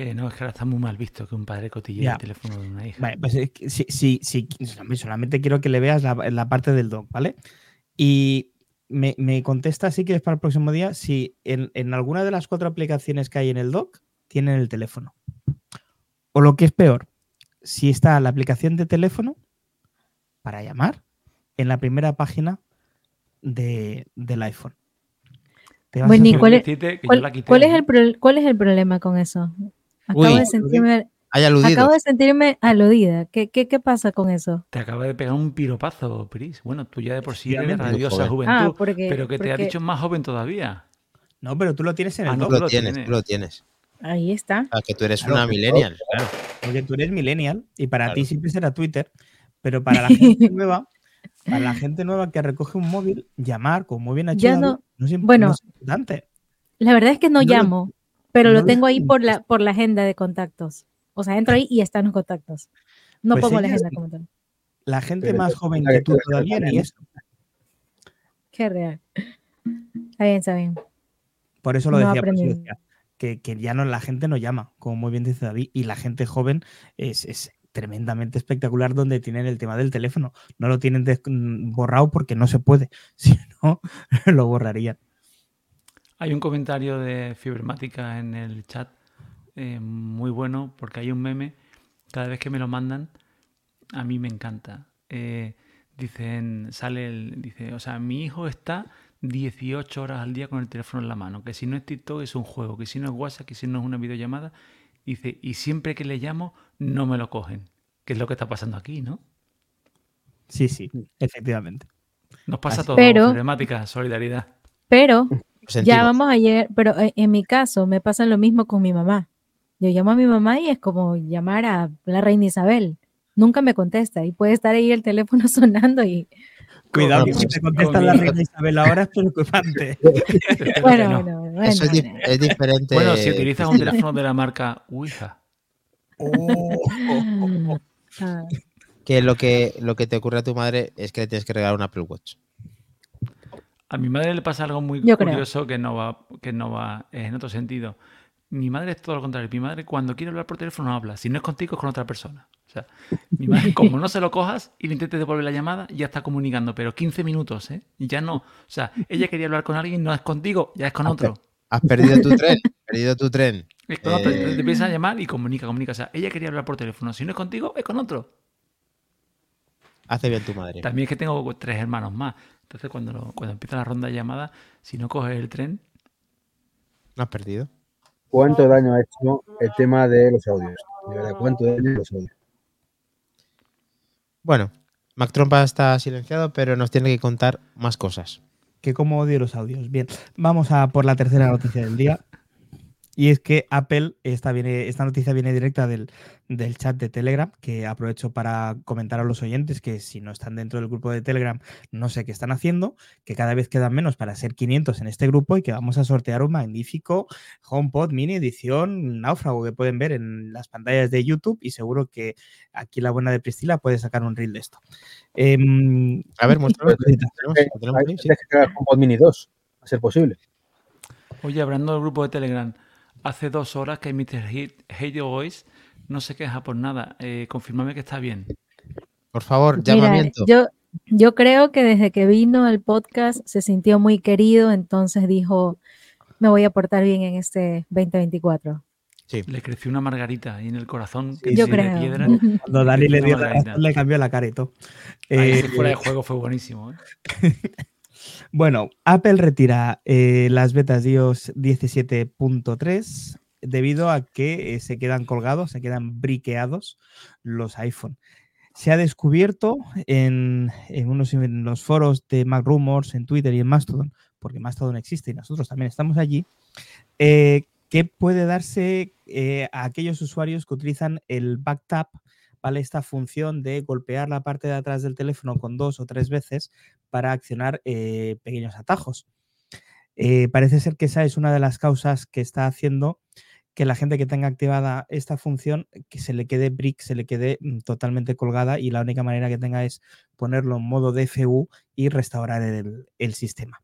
Eh, no, es que ahora está muy mal visto que un padre cotille el teléfono de una hija. Vale, pues sí, sí, solamente quiero que le veas la, la parte del dock, ¿vale? Y me, me contesta si quieres para el próximo día si en, en alguna de las cuatro aplicaciones que hay en el dock tienen el teléfono. O lo que es peor, si está la aplicación de teléfono para llamar en la primera página de, del iPhone. Te vas a Bueno, ¿y cuál es- decirte que yo ¿Cuál, la quité, cuál es el pro- ¿Cuál es el problema con eso? Acabo, Uy. de, sentirme, Hay aludido. acabo de sentirme aludida. ¿Qué, qué, qué pasa con eso? Te acaba de pegar un piropazo, Pris. Bueno, tú ya de por sí eres radiosa juventud, Ah, porque, pero que te ha dicho más joven todavía. No, pero tú lo tienes en Ah, el no, Tú lo lo tienes, tiene. tú lo tienes. Ahí está. Ah, que tú eres Claro, una millennial, claro. Porque tú eres millennial y para Claro. ti siempre será Twitter, pero para la gente <laughs> nueva, para la gente nueva que recoge un móvil, llamar, como muy bien ha hecho Ya no- no, es, bueno. no es importante. La verdad es que no, No lo- llamo, pero no lo tengo ahí por la, por la agenda de contactos. O sea, entro ahí y están los contactos. No Pues pongo la agenda como tal. La gente más joven que tú todavía ni eso. Qué real. Está bien, está bien. Por eso lo No decía, que, que ya no la gente no llama, como muy bien dice David, y la gente joven es, es tremendamente espectacular donde tienen el tema del teléfono. No lo tienen mm, borrado porque no se puede, <laughs> si no, lo borrarían. Hay un comentario de Fibermática en el chat eh, muy bueno porque hay un meme, cada vez que me lo mandan, a mí me encanta. Eh, dicen, sale el, dice, o sea, mi hijo está 18 horas al día con el teléfono en la mano, que si no es TikTok es un juego, que si no es WhatsApp, que si no es una videollamada, dice, y siempre que le llamo no me lo cogen, que es lo que está pasando aquí, ¿no? Sí, sí, efectivamente. Nos pasa Así- todo, Fibermática, solidaridad. Pero Ya vamos a llegar, pero eh, en mi caso me pasa lo mismo con mi mamá. Yo llamo a mi mamá y es como llamar a la reina Isabel. Nunca me contesta y puede estar ahí el teléfono <laughs> sonando y Cuidado, que si te contesta la reina Isabel ahora es preocupante. Bueno, <laughs> no. bueno, bueno, Eso es, di- bueno. es diferente. Bueno, si utilizas un teléfono de la marca Ouija, <laughs> Ah, Que lo que lo que te ocurre a tu madre es que le tienes que regalar un Apple Watch. A mi madre le pasa algo muy Yo creo. curioso que no va, que no va en otro sentido. Mi madre es todo lo contrario. Mi madre cuando quiere hablar por teléfono no habla. Si no es contigo es con otra persona. O sea, mi madre, <laughs> como no se lo cojas y le intentes devolver la llamada, ya está comunicando, pero 15 minutos, ¿eh? Ya no. O sea, ella quería hablar con alguien, no es contigo, ya es con otro. Has perdido tu tren. has perdido tu tren. <laughs> Es con otro. Eh. Te empieza a llamar y comunica, comunica. O sea, ella quería hablar por teléfono. Si no es contigo, es con otro. Hace bien tu madre. También es que tengo tres hermanos más. Entonces, cuando, lo- cuando empieza la ronda de llamadas, si no coges el tren, No has perdido. ¿Cuánto daño ha hecho el tema de los audios? De verdad, ¿cuánto daño los audios? Bueno, Mac Trompa está silenciado, pero nos tiene que contar más cosas. que como odio los audios. Bien, vamos a por la tercera noticia del día. <laughs> Y es que Apple, esta, viene, esta noticia viene directa del, del chat de Telegram, que aprovecho para comentar a los oyentes que si no están dentro del grupo de Telegram, no sé qué están haciendo, que cada vez quedan menos para ser 500 en este grupo y que vamos a sortear un magnífico HomePod mini edición náufrago que pueden ver en las pantallas de YouTube y seguro que aquí la buena de Priscila puede sacar un reel de esto. Em, A ver, crear HomePod Mini 2, a ser posible. Oye, hablando del grupo de Telegram, hace dos horas que Mr. Hate, Voice no se queja por nada. Eh, confírmame que está bien. Por favor, Mira, llamamiento. yo, yo creo que desde que vino al podcast se sintió muy querido, entonces dijo, me voy a portar bien en este 2024. Sí. Le creció una margarita ahí en el corazón. que Yo creo. piedra. <laughs> Cuando Dani le dio la margarita. razón, le cambió la cara y todo. Ahí Eh, fuera de juego fue buenísimo. ¿eh? <laughs> bueno, Apple retira eh, las betas de iOS 17.3 debido a que eh, se quedan colgados, se quedan briqueados los iPhone. Se ha descubierto en, unos en los foros de Mac Rumors, en Twitter y en Mastodon, porque Mastodon existe y nosotros también estamos allí, eh, que puede darse a aquellos usuarios que utilizan el backtap, ¿vale? Esta función de golpear la parte de atrás del teléfono con dos o tres veces para accionar eh, pequeños atajos. Eh, parece ser que esa es una de las causas que está haciendo que la gente que tenga activada esta función, que se le quede brick, se le quede mm, totalmente colgada y la única manera que tenga es ponerlo en modo DFU y restaurar el, el sistema.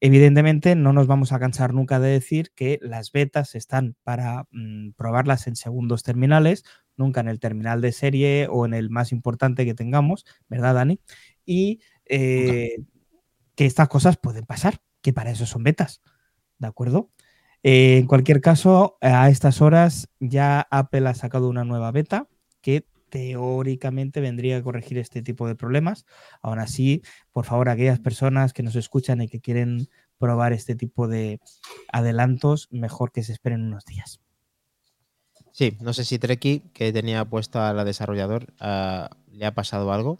Evidentemente, no nos vamos a cansar nunca de decir que las betas están para mm, probarlas en segundos terminales, nunca en el terminal de serie o en el más importante que tengamos, ¿verdad, Dani? Y eh, que estas cosas pueden pasar, que para eso son betas, ¿de acuerdo? Eh, en cualquier caso, a estas horas ya Apple ha sacado una nueva beta que teóricamente vendría a corregir este tipo de problemas. Aún así, por favor, aquellas personas que nos escuchan y que quieren probar este tipo de adelantos, mejor que se esperen unos días. Sí, no sé si Treki, que tenía puesta la desarrollador, ah, le ha pasado algo.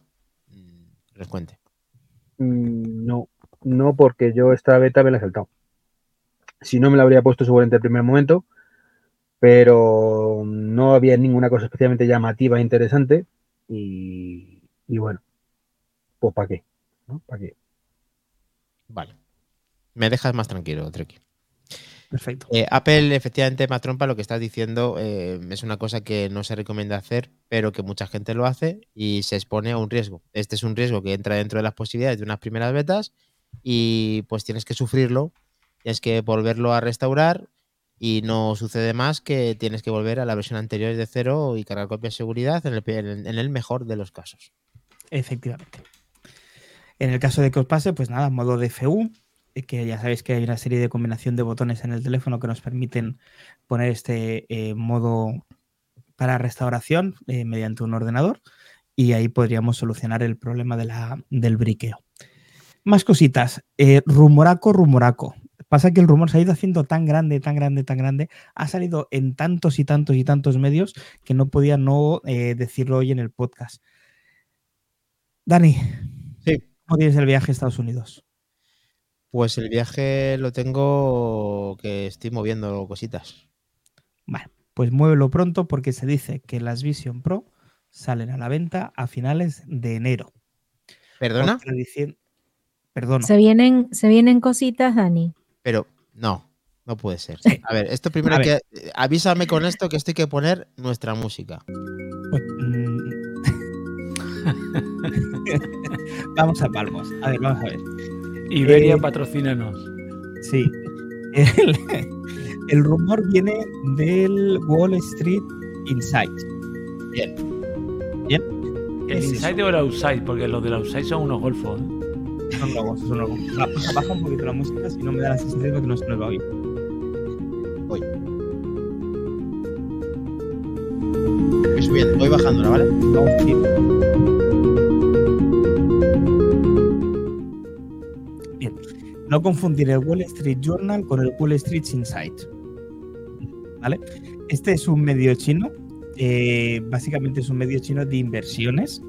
Mm, nos cuente. Mm, No, no porque yo esta beta me la he saltado. Si no me la habría puesto seguramente el primer momento, pero no había ninguna cosa especialmente llamativa e interesante y, y bueno, pues ¿para qué? ¿no? ¿Para qué? Vale. Me dejas más tranquilo, Treki. Perfecto. Eh, Apple, efectivamente, trompa, lo que estás diciendo eh, es una cosa que no se recomienda hacer, pero que mucha gente lo hace y se expone a un riesgo. Este es un riesgo que entra dentro de las posibilidades de unas primeras betas y pues tienes que sufrirlo, tienes que volverlo a restaurar y no sucede más que tienes que volver a la versión anterior de cero y cargar copia de seguridad en el, en el mejor de los casos. Efectivamente. En el caso de que os pase, pues nada, modo DFU, que ya sabéis que hay una serie de combinación de botones en el teléfono que nos permiten poner este eh, modo para restauración eh, mediante un ordenador y ahí podríamos solucionar el problema de la, del briqueo. Más cositas. Eh, rumoraco, rumoraco. Pasa que el rumor se ha ido haciendo tan grande, tan grande, tan grande, ha salido en tantos y tantos y tantos medios que no podía no eh, decirlo hoy en el podcast. Dani, Sí. ¿cómo tienes el viaje a Estados Unidos? Pues el viaje lo tengo que estoy moviendo cositas. Bueno, pues muévelo pronto porque se dice que las Vision Pro salen a la venta a finales de enero. ¿Perdona? Perdono. Se vienen, se vienen cositas, Dani. Pero no, no puede ser. A ver, esto primero A que. Avísame con esto que esto hay que poner nuestra música. Pues, mm. <laughs> <laughs> vamos a palmos. A ver, vamos a ver. Iberia, Eh, patrocínanos. Sí. El, <laughs> el rumor viene del Wall Street Insight. Bien. Bien. ¿El es o el outside? Porque los del outside son unos golfos. ¿eh? Son logos, son logos. La- Baja un poquito la música, si no me da la sensación de que no se nos va a oír. Voy subiendo, voy bajándola, ¿vale? Vamos, sí. No confundir el Wall Street Journal con el Wall Street Insight. ¿Vale? Este es un medio chino. eh, básicamente es un medio chino de inversiones.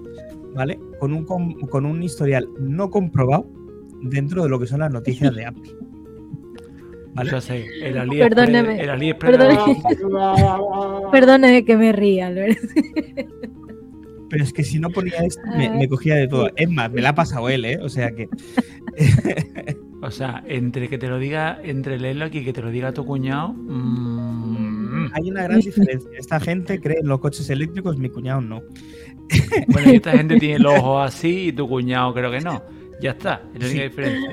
¿Vale? Con un, com- con un historial no comprobado dentro de lo que son las noticias de Apple. ¿Vale? Yo sé, el AliExpress. Perdóneme, El AliExpress perdóneme. Perdóneme que me ría, Albert. Pero es que si no ponía esto, me, Ay. me cogía de todo. Es más, me la ha pasado él, ¿eh? O sea que. <laughs> O sea, entre que te lo diga, entre leerlo aquí y que te lo diga tu cuñado. mm, Hay una gran diferencia. Esta gente cree en los coches eléctricos, mi cuñado no. bueno, y esta gente tiene los ojos así y tu cuñado creo que no. Ya está, es la única diferencia.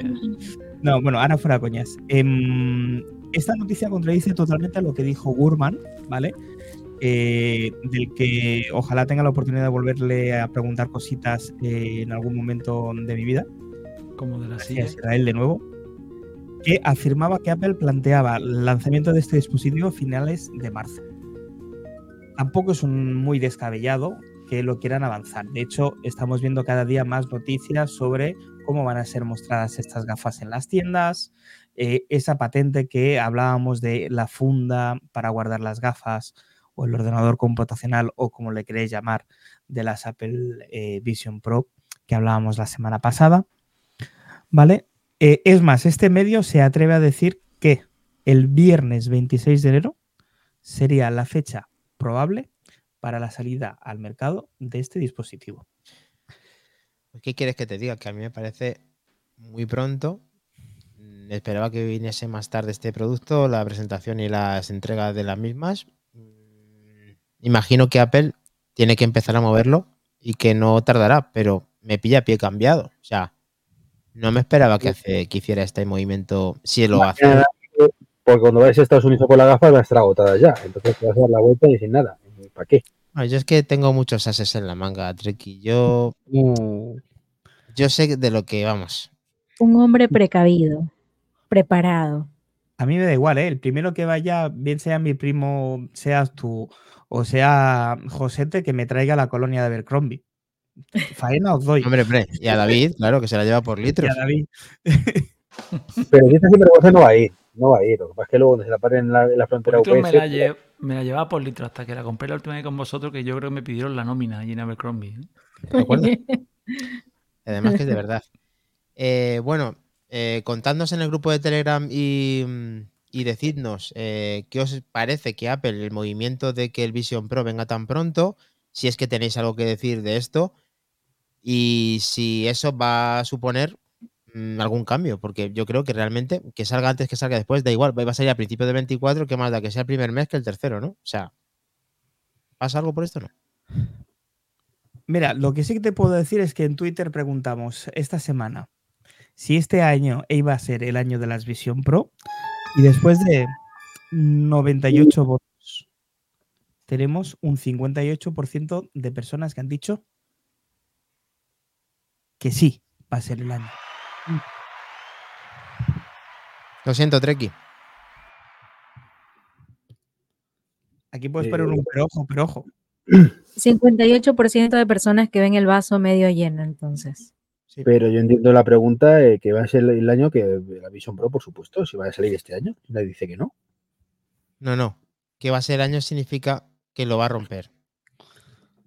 No, bueno, ahora fuera coñas. Em, esta noticia contradice totalmente a lo que dijo Gurman, ¿vale? Eh, del que ojalá tenga la oportunidad de volverle a preguntar cositas eh, en algún momento de mi vida. Como de la silla. Israel, de nuevo. Que afirmaba que Apple planteaba el lanzamiento de este dispositivo a finales de marzo. Tampoco es un muy descabellado que lo quieran avanzar. De hecho, estamos viendo cada día más noticias sobre cómo van a ser mostradas estas gafas en las tiendas, eh, esa patente que hablábamos de la funda para guardar las gafas o el ordenador computacional o como le queréis llamar de las Apple eh, Vision Pro que hablábamos la semana pasada. ¿Vale? Eh, es más, este medio se atreve a decir que el viernes 26 de enero sería la fecha probable para la salida al mercado de este dispositivo. ¿Qué quieres que te diga? Que a mí me parece muy pronto. Mm, Esperaba que viniese más tarde este producto, la presentación y las entregas de las mismas. Mm, Imagino que Apple tiene que empezar a moverlo y que no tardará, pero me pilla a pie cambiado. O sea, no me esperaba que, hace- que hiciera este movimiento si lo hace. Nada, Porque cuando vayas a Estados Unidos con las gafas van a estar agotadas ya. Entonces te vas a dar la vuelta y sin nada. ¿Para qué? Yo es que tengo muchos ases en la manga, Treki. Yo, yo sé de lo que vamos. Un hombre precavido, preparado. A mí me da igual, ¿eh? El primero que vaya, bien sea mi primo, seas tú o sea Josete, que me traiga la colonia de Abercrombie. Faena os doy. Hombre, hombre, y a David, claro, que se la lleva por Y litros. a David. <laughs> Pero dice sinvergüenza no va a ir. No va a ir. Lo que pasa es que luego cuando se la paren en la, en la frontera UPS. me, la lle- me la llevaba por litro hasta que la compré la última vez con vosotros, que yo creo que me pidieron la nómina allí en Abercrombie. ¿eh? ¿De acuerdo? <laughs> Además que es de verdad. Eh, bueno, eh, contadnos en el grupo de Telegram y, y decidnos eh, qué os parece que Apple, el movimiento de que el Vision Pro venga tan pronto, si es que tenéis algo que decir de esto y si eso va a suponer mm, algún cambio, porque yo creo que realmente que salga antes que salga después, da igual, va a salir a principios de 24, que más da que sea el primer mes que el tercero, ¿no? O sea, ¿pasa algo por esto no? Mira, lo que sí que te puedo decir es que en Twitter preguntamos esta semana si este año iba a ser el año de las Vision Pro y después de 98 votos tenemos un 58% de personas que han dicho que sí va a ser el año. Lo siento, Treki. Aquí puedes poner un pero ojo, pero ojo. <clears throat> 58% de personas que ven el vaso medio lleno, entonces. Sí. Pero yo entiendo la pregunta eh, que va a ser el año que la Vision Pro, por supuesto, si va a salir este año. Nadie dice que no. No, no. Que va a ser año significa que lo va a romper.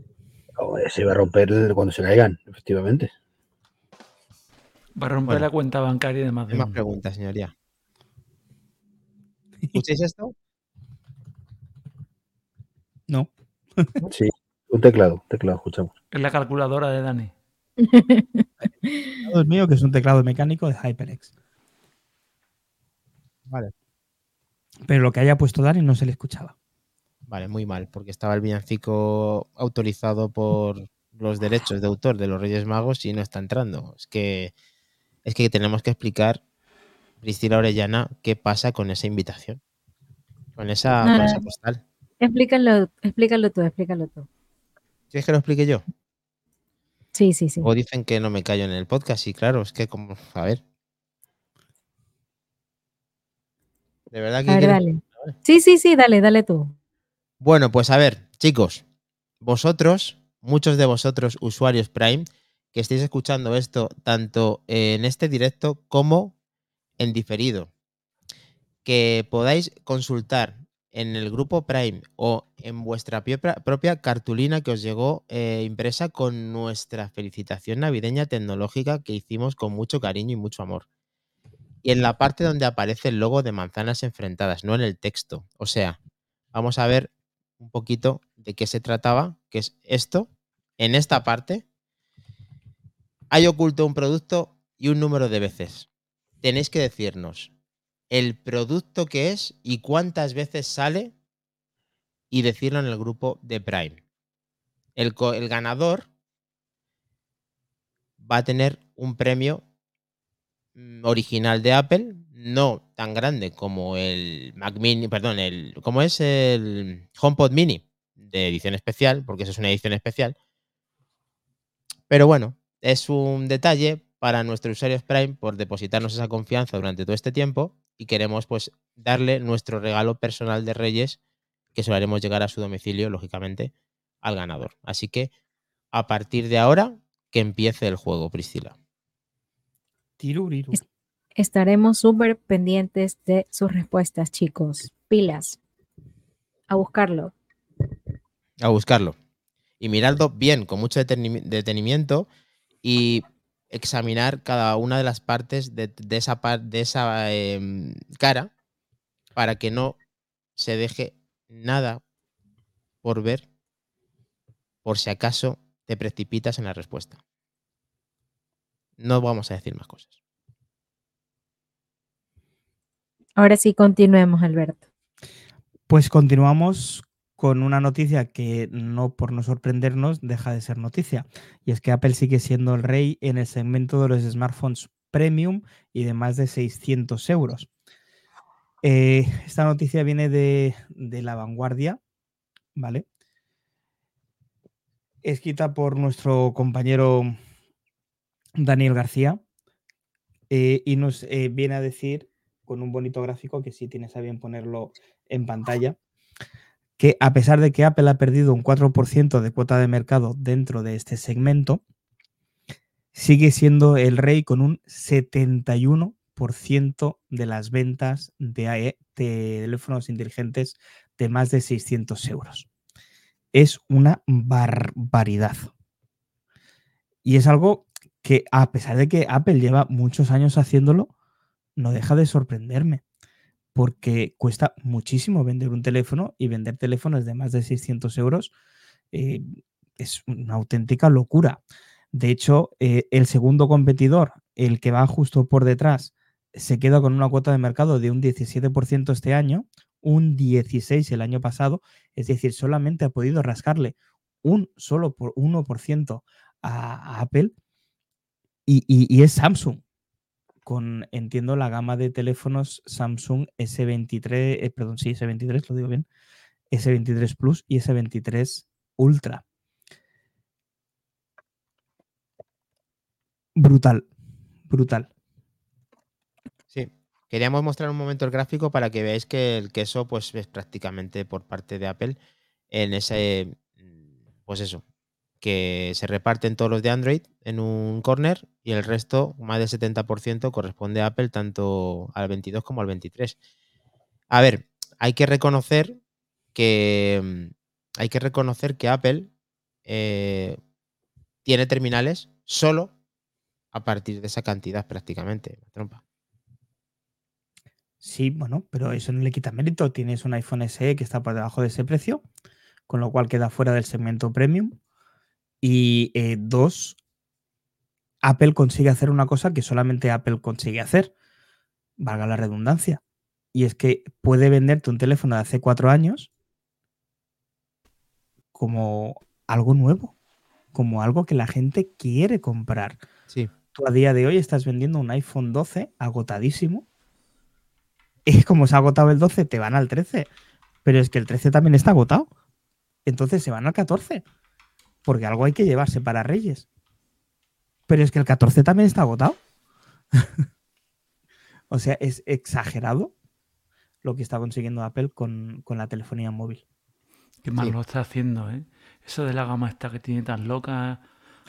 Eh, se va a romper cuando se caigan, efectivamente. Va a romper Bueno. la cuenta bancaria de más Hay de más preguntas, señoría. ¿Escucháis esto? No. <laughs> Sí, un teclado, un teclado, escuchamos. Es la calculadora de Dani. Todo es mío, que es un teclado mecánico de HyperX. Vale. Pero lo que haya puesto Dani no se le escuchaba. Vale, muy mal, porque estaba el villancico autorizado por los derechos de autor de los Reyes Magos y no está entrando. Es que es que tenemos que explicar, Priscila Orellana, qué pasa con esa invitación. Con esa, con esa postal. Explícalo, explícalo tú, explícalo tú. ¿Quieres que lo explique yo? Sí, sí, sí. O dicen que no me callo en el podcast, y claro, es que como, a ver. De verdad que A ver, dale. Sí, sí, sí, dale, dale tú. Bueno, pues a ver, chicos, vosotros, muchos de vosotros usuarios Prime, que estéis escuchando esto tanto en este directo como en diferido, que podáis consultar en el grupo Prime o en vuestra propia, cartulina que os llegó eh, impresa con nuestra felicitación navideña tecnológica que hicimos con mucho cariño y mucho amor. Y en la parte donde aparece el logo de manzanas enfrentadas, no en el texto. O sea, vamos a ver un poquito de qué se trataba, que es esto. En esta parte hay oculto un producto y un número de veces. Tenéis que decirnos el producto que es y cuántas veces sale y decirlo en el grupo de Prime. El, ganador va a tener un premio mm, original de Apple, no tan grande como el Mac Mini, perdón, el ¿cómo es el HomePod Mini de edición especial, porque eso es una edición especial. Pero bueno, es un detalle para nuestros usuarios Prime por depositarnos esa confianza durante todo este tiempo y queremos pues darle nuestro regalo personal de Reyes que se lo haremos llegar a su domicilio, lógicamente, al ganador. Así que a partir de ahora que empiece el juego, Priscila. Tiruriru. Es- Estaremos súper pendientes de sus respuestas, chicos. Pilas. A buscarlo. a buscarlo. Y miradlo bien, con mucho deteni- detenimiento y examinar cada una de las partes de, de esa, par- de esa em, cara para que no se deje nada por ver por si acaso te precipitas en la respuesta. No vamos a decir más cosas. Ahora sí, continuemos, Alberto. Pues continuamos con una noticia que no por no sorprendernos deja de ser noticia. Y es que Apple sigue siendo el rey en el segmento de los smartphones premium y de más de 600 euros. Eh, esta noticia viene de, de La Vanguardia, ¿vale? Escrita por nuestro compañero Daniel García eh, y nos eh, viene a decir con un bonito gráfico que si tienes a bien ponerlo en pantalla, que a pesar de que Apple ha perdido un 4% de cuota de mercado dentro de este segmento, sigue siendo el rey con un 71% de las ventas de, AE de teléfonos inteligentes de más de 600 euros. Es una barbaridad. Y es algo que a pesar de que Apple lleva muchos años haciéndolo, no deja de sorprenderme. Porque cuesta muchísimo vender un teléfono y vender teléfonos de más de 600 euros eh, es una auténtica locura. De hecho, eh, el segundo competidor, el que va justo por detrás, se queda con una cuota de mercado de un 17% este año, un 16% el año pasado, es decir, solamente ha podido rascarle un solo por 1% a, Apple y, es Samsung. Con, entiendo, la gama de teléfonos Samsung S23, eh, perdón, sí, S23, lo digo bien, S23 Plus y S23 Ultra. Brutal, brutal. Sí, queríamos mostrar un momento el gráfico para que veáis que el queso pues es prácticamente por parte de Apple en ese, pues eso, que se reparten todos los de Android en un corner y el resto, más del 70%, corresponde a Apple tanto al 22 como al 23. A ver, hay que reconocer que hay que reconocer que Apple eh, tiene terminales solo a partir de esa cantidad prácticamente, trompa. Sí, bueno, pero eso no le quita mérito. Tienes un iPhone SE que está por debajo de ese precio, con lo cual queda fuera del segmento premium. Y eh, dos, Apple consigue hacer una cosa que solamente Apple consigue hacer, valga la redundancia. Y es que puede venderte un teléfono de hace cuatro años como algo nuevo, como algo que la gente quiere comprar. Sí. Tú a día de hoy estás vendiendo un iPhone 12 agotadísimo. Y <laughs> como se ha agotado el 12, te van al 13. Pero es que el 13 también está agotado. Entonces se van al 14 porque algo hay que llevarse para Reyes. Pero es que el 14 también está agotado. <laughs> o sea, es exagerado lo que está consiguiendo Apple con, la telefonía móvil. Qué mal lo está haciendo, ¿eh? Eso de la gama esta que tiene tan loca,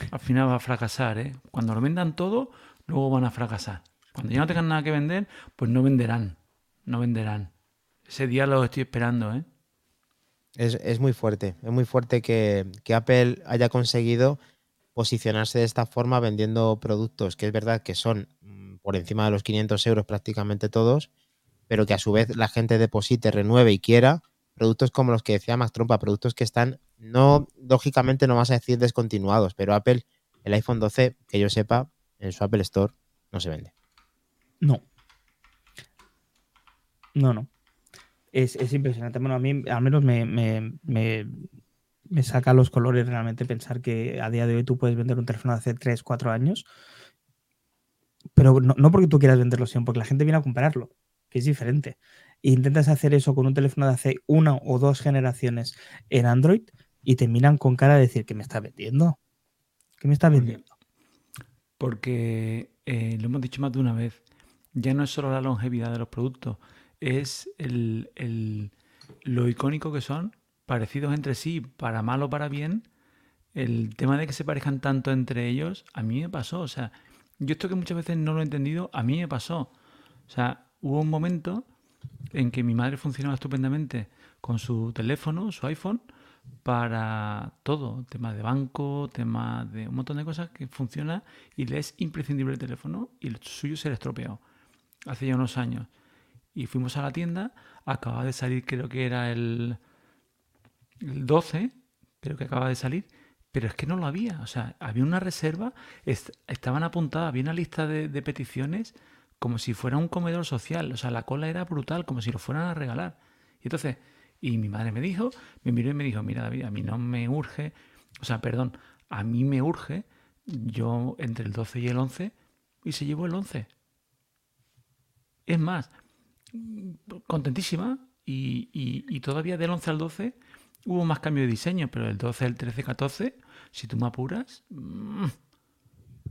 al final va a fracasar, ¿eh? Cuando lo vendan todo, luego van a fracasar. Cuando ya no tengan nada que vender, pues no venderán. No venderán. Ese día lo estoy esperando, ¿eh? Es, muy fuerte, es muy fuerte que, Apple haya conseguido posicionarse de esta forma vendiendo productos que es verdad que son mm, por encima de los 500 euros prácticamente todos, pero que a su vez la gente deposite, renueve y quiera productos como los que decía Max Trompa, productos que están, no, lógicamente no vas a decir descontinuados, pero Apple, el iPhone 12, que yo sepa, en su Apple Store no se vende. No. No, no es, impresionante. Bueno, a mí al menos me, saca los colores realmente pensar que a día de hoy tú puedes vender un teléfono de hace 3, 4 años, pero no, porque tú quieras venderlo, sino porque la gente viene a comprarlo, que es diferente. E intentas hacer eso con un teléfono de hace una o dos generaciones en Android y te miran con cara de decir que me está vendiendo. ¿Qué me está vendiendo? Porque eh, lo hemos dicho más de una vez, ya no es solo la longevidad de los productos, es el, lo icónico que son, parecidos entre sí, para mal o para bien. El tema de que se parezcan tanto entre ellos, a mí me pasó. O sea, yo esto que muchas veces no lo he entendido, a mí me pasó. O sea, hubo un momento en que mi madre funcionaba estupendamente con su teléfono, su iPhone, para todo, tema de banco, tema de un montón de cosas que funciona y le es imprescindible el teléfono y el suyo se le estropeó hace ya unos años. Y fuimos a la tienda, acaba de salir, creo que era el, el 12, creo que acaba de salir, pero es que no lo había. O sea, había una reserva, estaban apuntadas, había una lista de, peticiones como si fuera un comedor social. O sea, la cola era brutal, como si lo fueran a regalar. Y entonces, y mi madre me dijo, me miró y me dijo, mira David, a mí no me urge, o sea, perdón, a mí me urge, yo entre el 12 y el 11, y se llevó el 11. Es más, contentísima y, todavía del 11 al 12 hubo más cambio de diseño, pero del 12 al 13, 14, si tú me apuras, mm,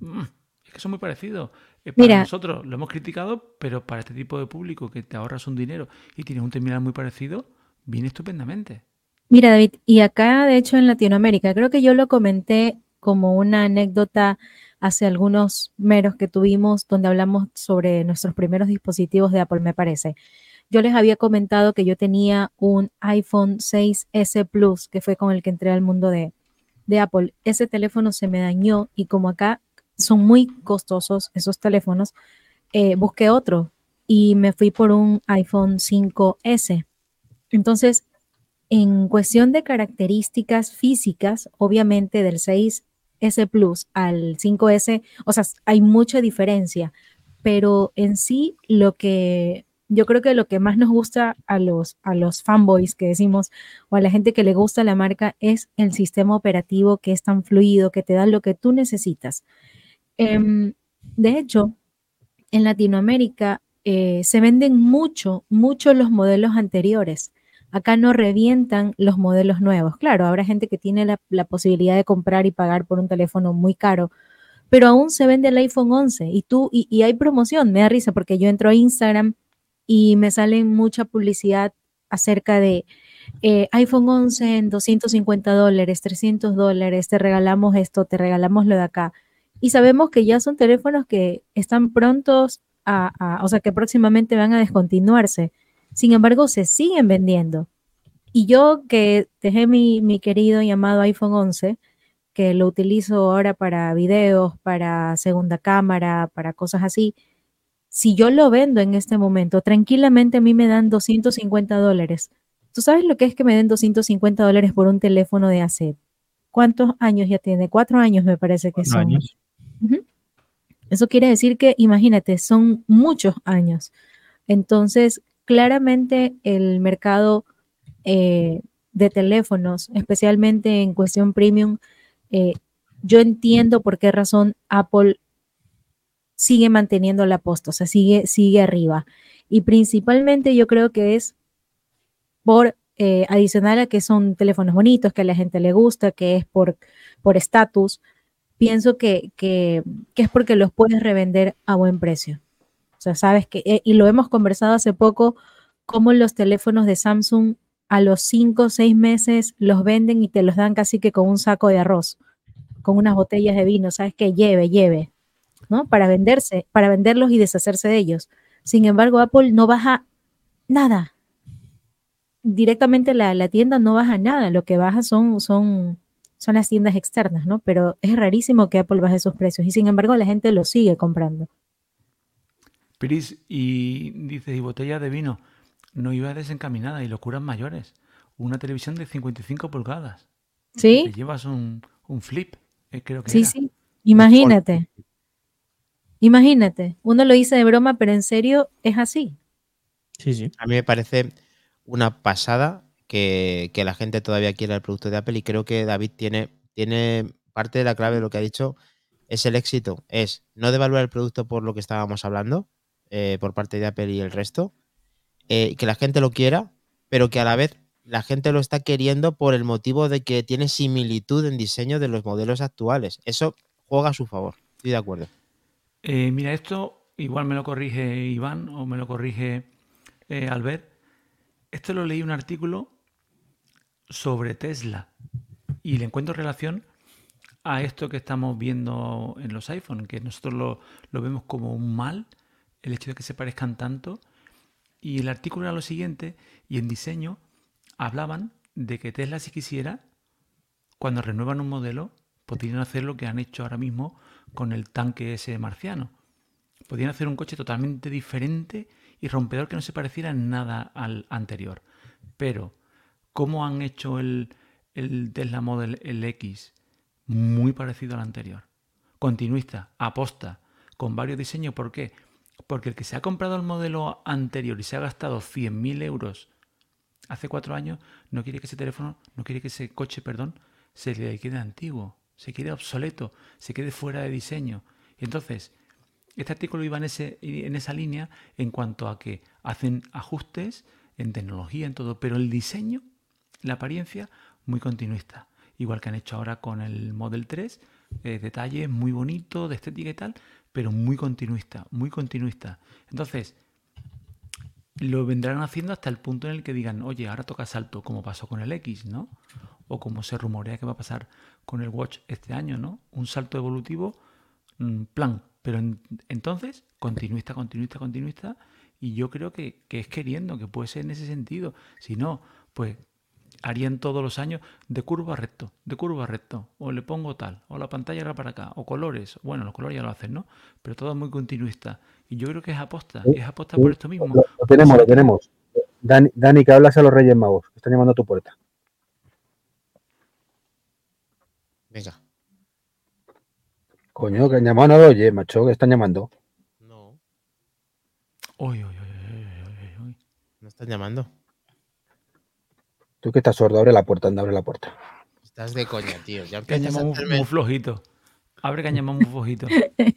mm, es que son muy parecidos. Eh, para nosotros lo hemos criticado, pero para este tipo de público que te ahorras un dinero y tienes un terminal muy parecido, viene estupendamente. Mira, David, y acá, de hecho, en Latinoamérica, creo que yo lo comenté como una anécdota hace algunos meros que tuvimos donde hablamos sobre nuestros primeros dispositivos de Apple, me parece. Yo les había comentado que yo tenía un iPhone 6S Plus, que fue con el que entré al mundo de, Apple. Ese teléfono se me dañó y como acá son muy costosos esos teléfonos, eh, busqué otro y me fui por un iPhone 5S. Entonces, en cuestión de características físicas, obviamente del 6S Plus al 5S, o sea, hay mucha diferencia, pero en sí lo que yo creo que lo que más nos gusta a los, a los fanboys que decimos o a la gente que le gusta la marca es el sistema operativo que es tan fluido, que te da lo que tú necesitas. Em, de hecho, en Latinoamérica eh, se venden mucho, mucho los modelos anteriores. Acá no revientan los modelos nuevos. Claro, habrá gente que tiene la, posibilidad de comprar y pagar por un teléfono muy caro, pero aún se vende el iPhone 11 y tú, y, hay promoción, me da risa porque yo entro a Instagram y me sale mucha publicidad acerca de eh, iPhone 11 en 250 dólares, 300 dólares, te regalamos esto, te regalamos lo de acá. Y sabemos que ya son teléfonos que están prontos a, o sea, que próximamente van a descontinuarse. Sin embargo, se siguen vendiendo. Y yo que dejé mi, mi querido llamado iPhone 11, que lo utilizo ahora para videos, para segunda cámara, para cosas así, si yo lo vendo en este momento, tranquilamente a mí me dan 250 dólares. ¿Tú sabes lo que es que me den 250 dólares por un teléfono de hace? ¿Cuántos años ya tiene? Cuatro años me parece que son. Años. Eso quiere decir que, imagínate, son muchos años. Entonces, claramente el mercado eh, de teléfonos, especialmente en cuestión premium, eh, yo entiendo por qué razón Apple sigue manteniendo la posta, o sea, sigue, sigue arriba. Y principalmente yo creo que es por eh, adicional a que son teléfonos bonitos, que a la gente le gusta, que es por estatus, pienso que, que, es porque los puedes revender a buen precio. O sea, sabes que, eh, y lo hemos conversado hace poco, cómo los teléfonos de Samsung a los 5 o 6 meses los venden y te los dan casi que con un saco de arroz, con unas botellas de vino, sabes que lleve, lleve. ¿no? Para venderse, para venderlos y deshacerse de ellos. Sin embargo, Apple no baja nada. Directamente la, la tienda no baja nada, lo que baja son, son, son las tiendas externas, ¿no? Pero es rarísimo que Apple baje sus precios y sin embargo la gente lo sigue comprando. Pris, y dices, y botella de vino, no iba desencaminada y locuras mayores. Una televisión de 55 pulgadas. Sí. Te llevas un, flip, eh, creo que Sí, sí. Imagínate. Imagínate, uno lo dice de broma, pero en serio es así. Sí, sí. A mí me parece una pasada que, la gente todavía quiera el producto de Apple y creo que David tiene, tiene parte de la clave de lo que ha dicho, es el éxito, es no devaluar el producto por lo que estábamos hablando, eh, por parte de Apple y el resto, eh, que la gente lo quiera, pero que a la vez la gente lo está queriendo por el motivo de que tiene similitud en diseño de los modelos actuales. Eso juega a su favor, estoy de acuerdo. Eh, mira, esto igual me lo corrige Iván o me lo corrige Albert. Esto lo leí un artículo sobre Tesla y le encuentro relación a esto que estamos viendo en los iPhones, que nosotros lo vemos como un mal, el hecho de que se parezcan tanto. Y el artículo era lo siguiente, y en diseño hablaban de que Tesla si quisiera, cuando renuevan un modelo, podrían hacer lo que han hecho ahora mismo con el tanque ese marciano. Podían hacer un coche totalmente diferente y rompedor que no se pareciera en nada al anterior. Pero, ¿cómo han hecho el, el Tesla Model el X? Muy parecido al anterior. Continuista, aposta, con varios diseños. ¿Por qué? Porque el que se ha comprado el modelo anterior y se ha gastado 100.000 euros hace cuatro años, no quiere que ese teléfono, no quiere que ese coche, perdón, se le quede antiguo se quede obsoleto, se quede fuera de diseño. Y entonces, este artículo iba en, en esa línea en cuanto a que hacen ajustes en tecnología, en todo, pero el diseño, la apariencia, muy continuista. Igual que han hecho ahora con el Model 3, eh, detalles muy bonitos, de estética y tal, pero muy continuista, muy continuista. Entonces, lo vendrán haciendo hasta el punto en el que digan, oye, ahora toca salto, como pasó con el X, ¿no? O como se rumorea que va a pasar con el Watch este año, ¿no? Un salto evolutivo, mm, plan. Pero entonces, continuista, continuista, continuista, y yo creo que, que es queriendo, que puede ser en ese sentido. Si no, pues harían todos los años de curva a recto, de curva a recto, o le pongo tal, o la pantalla era para acá, o colores, bueno, los colores ya lo hacen, ¿no? Pero todo muy continuista. Y yo creo que es aposta. Sí, Es aposta sí, por esto mismo. Lo, lo tenemos, lo tenemos. Dani, Dani, que hablas a los Reyes Magos, que están llamando a tu puerta. Venga. Coño, que han llamado, no lo oye, macho, que están llamando. No, Uy, uy, uy, uy, uy, uy, uy. no están llamando. Tú que estás sordo, abre la puerta, anda, abre la puerta. Estás de coña, tío. Ya Que han empiezas a llamado muy, hacerme- muy flojito. Abre que han llamado muy flojito.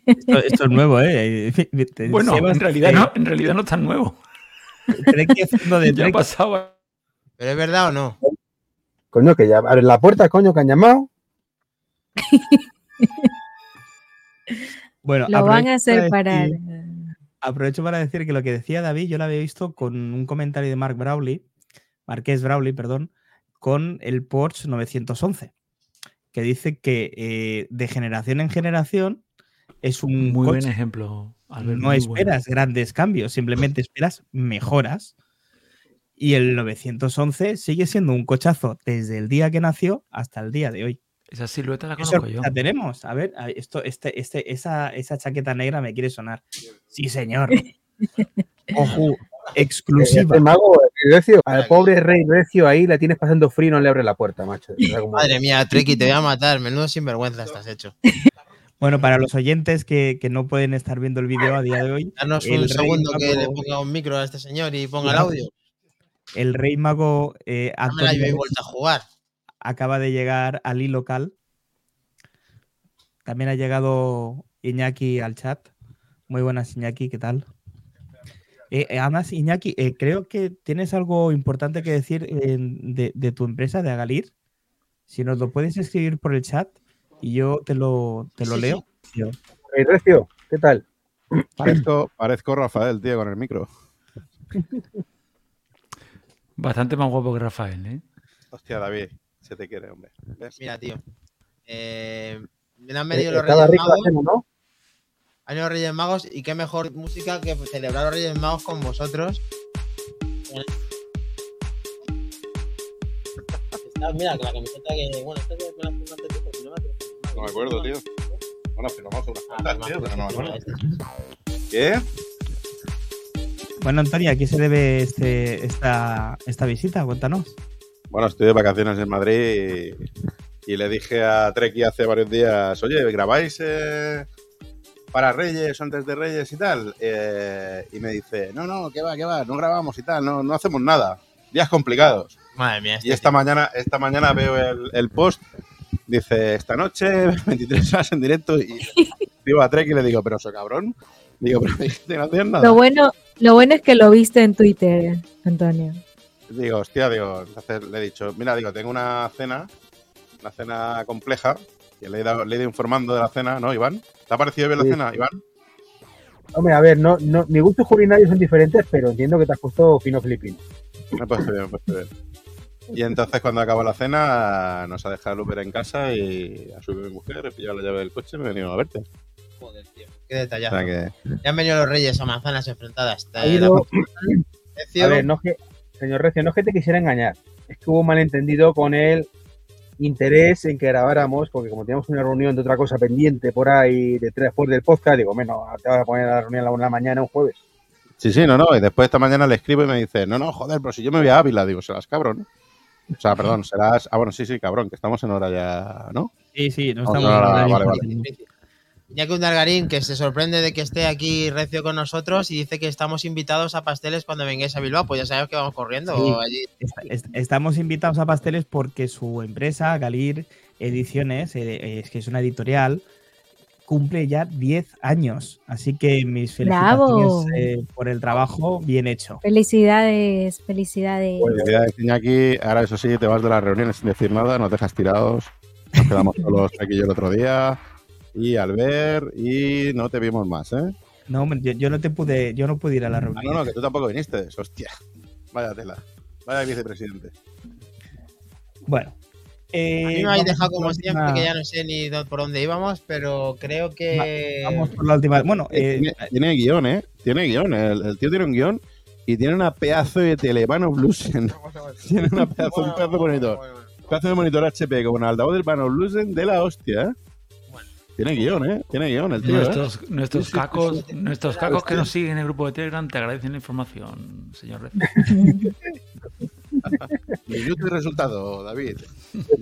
Esto, esto es nuevo, ¿eh? Bueno, en realidad no, en realidad no es tan nuevo. De <laughs> Ya pasaba. ¿Pero es verdad o no? Coño, que ya abren la puerta, coño, que han llamado. Bueno, Lo van a hacer para... decir- Aprovecho para decir que lo que decía David, yo lo había visto con un comentario de Mark Brawley, Marqués Brawley, perdón, con el Porsche 911, que dice que eh, de generación en generación es un Muy buen ejemplo, Albert. no bueno. esperas grandes cambios, simplemente esperas mejoras. Y el 911 sigue siendo un cochazo desde el día que nació hasta el día de hoy. Esa silueta la ¿Qué conozco yo. sorpresa tenemos? A ver, esto, este, este, esa, esa chaqueta negra me quiere sonar. Sí, señor. <laughs> Ojo, exclusiva. Este mago, Recio, al pobre rey Recio ahí la tienes pasando frío y no le abre la puerta, macho. Como- Madre mía, Treki, te voy a matar. Menudo sinvergüenza estás hecho. <laughs> Bueno, para los oyentes que, que no pueden estar viendo el vídeo a día de hoy, Danos un rey segundo que le mago- ponga un micro a este señor y ponga el audio. el rey mago eh, No me la Antonio habéis vuelto a jugar. acaba de llegar al I local. También ha llegado Iñaki al chat. Muy buenas, Iñaki, ¿qué tal? Eh, eh, además, Iñaki, eh, creo que tienes algo importante que decir eh, de, de tu empresa, de Agalir. Si nos lo puedes escribir por el chat y yo te lo, te lo Sí, leo. Recio, ¿qué tal? Parezco, parezco Rafael, tío, con el micro. Bastante más guapo que Rafael, ¿eh? Hostia, David, se te quiere, hombre. ¿Ves? Mira, tío. Eh, me han Eh, venido los Reyes Magos. ¿no? Los Reyes Magos y qué mejor música que celebrar los Reyes Magos con vosotros. Mira, con la camiseta que. Bueno, esta es de la firma de tipo, si no me acuerdo. No me acuerdo, tío. Bueno, firmamos unas cuantas, tío, pero no me acuerdo. ¿Qué? Bueno, Antonio, ¿a qué se debe este, esta, esta visita? Cuéntanos. Bueno, estoy de vacaciones en Madrid y, y le dije a Treki hace varios días, oye, ¿grabáis eh, para Reyes o antes de Reyes y tal? Eh, y me dice, no, no, ¿qué va, qué va? No grabamos y tal, no, no hacemos nada. Días complicados. Madre mía, este Y esta tío. mañana, esta mañana veo el, el post, dice, esta noche, <laughs> 23 horas en directo, y <laughs> digo a Trek y le digo, pero eso cabrón. Digo, pero <laughs> dijiste que no hacías nada. Lo bueno, lo bueno es que lo viste en Twitter, Antonio. Digo, hostia, digo, le he dicho, mira, digo, tengo una cena, una cena compleja, que le he, dado- le he ido informando de la cena, ¿no, Iván? ¿Te ha parecido bien la cena, Iván? Hombre, a ver, no, no, mis gustos culinarios son diferentes, pero entiendo que te has puesto fino filipino. Me he puesto bien, me he puesto bien. Y entonces cuando acabó la cena, nos ha dejado el Uber en casa y ha subido mi mujer, he pillado la llave del coche y me he venido a verte. Joder, tío. Qué O detallazo. sea que, Ya han venido los Reyes a manzanas enfrentadas. Ha la ido- Recio, <clears throat> A ver, no es que, señor Recio, no es que te quisiera engañar, es que hubo un malentendido con el interés en que grabáramos, porque como teníamos una reunión de otra cosa pendiente por ahí, de tres después del podcast, digo, bueno, te vas a poner a la reunión a la una de la mañana un jueves. Sí, sí, no, no. Y después esta mañana le escribo y me dice, no, no, joder, pero si yo me voy a Ávila, digo, serás cabrón. O sea, perdón, serás. Ah, bueno, sí, sí, cabrón, que estamos en hora ya, ¿no? Sí, sí, no estamos en horario vale, vale. Ya que un Dargarín que se sorprende de que esté aquí recio con nosotros y dice que estamos invitados a pasteles cuando vengáis a Bilbao, pues ya sabemos que vamos corriendo Sí. allí. Est- est- Estamos invitados a pasteles porque su empresa, Galir Ediciones, eh, es que es una editorial, cumple ya 10 años. Así que mis felicitaciones eh, por el trabajo bien hecho. Felicidades, felicidades. Felicidades, Iñaki. Ahora, eso sí, te vas de las reuniones sin decir nada, nos dejas tirados. Nos quedamos <laughs> solos aquí yo el otro día. Y al ver, y no te vimos más, ¿eh? No, hombre, yo, yo no te pude, yo no pude ir a la Ah, reunión. no, no, que tú tampoco viniste. Hostia. Vaya tela. Vaya vicepresidente. Bueno. eh, A mí me habéis dejado como siempre, que ya no sé ni por dónde íbamos, pero creo que. Vamos por la última. Bueno, eh, tiene, tiene guion, ¿eh? Tiene guion. El, el tío tiene un guion y tiene una pedazo de televano Bluesen. <laughs> tiene una pedazo, un pedazo de monitor. Pedazo de monitor HP con altavoz del Vano Bluesen de la hostia, ¿eh? Tiene guion, ¿eh? Tiene guion el tío, ¿eh? Nuestros, nuestros Sí, sí, cacos, sí, nuestros cacos que nos siguen en el grupo de Telegram te agradecen la información, señor Red. Minuto y resultado, David.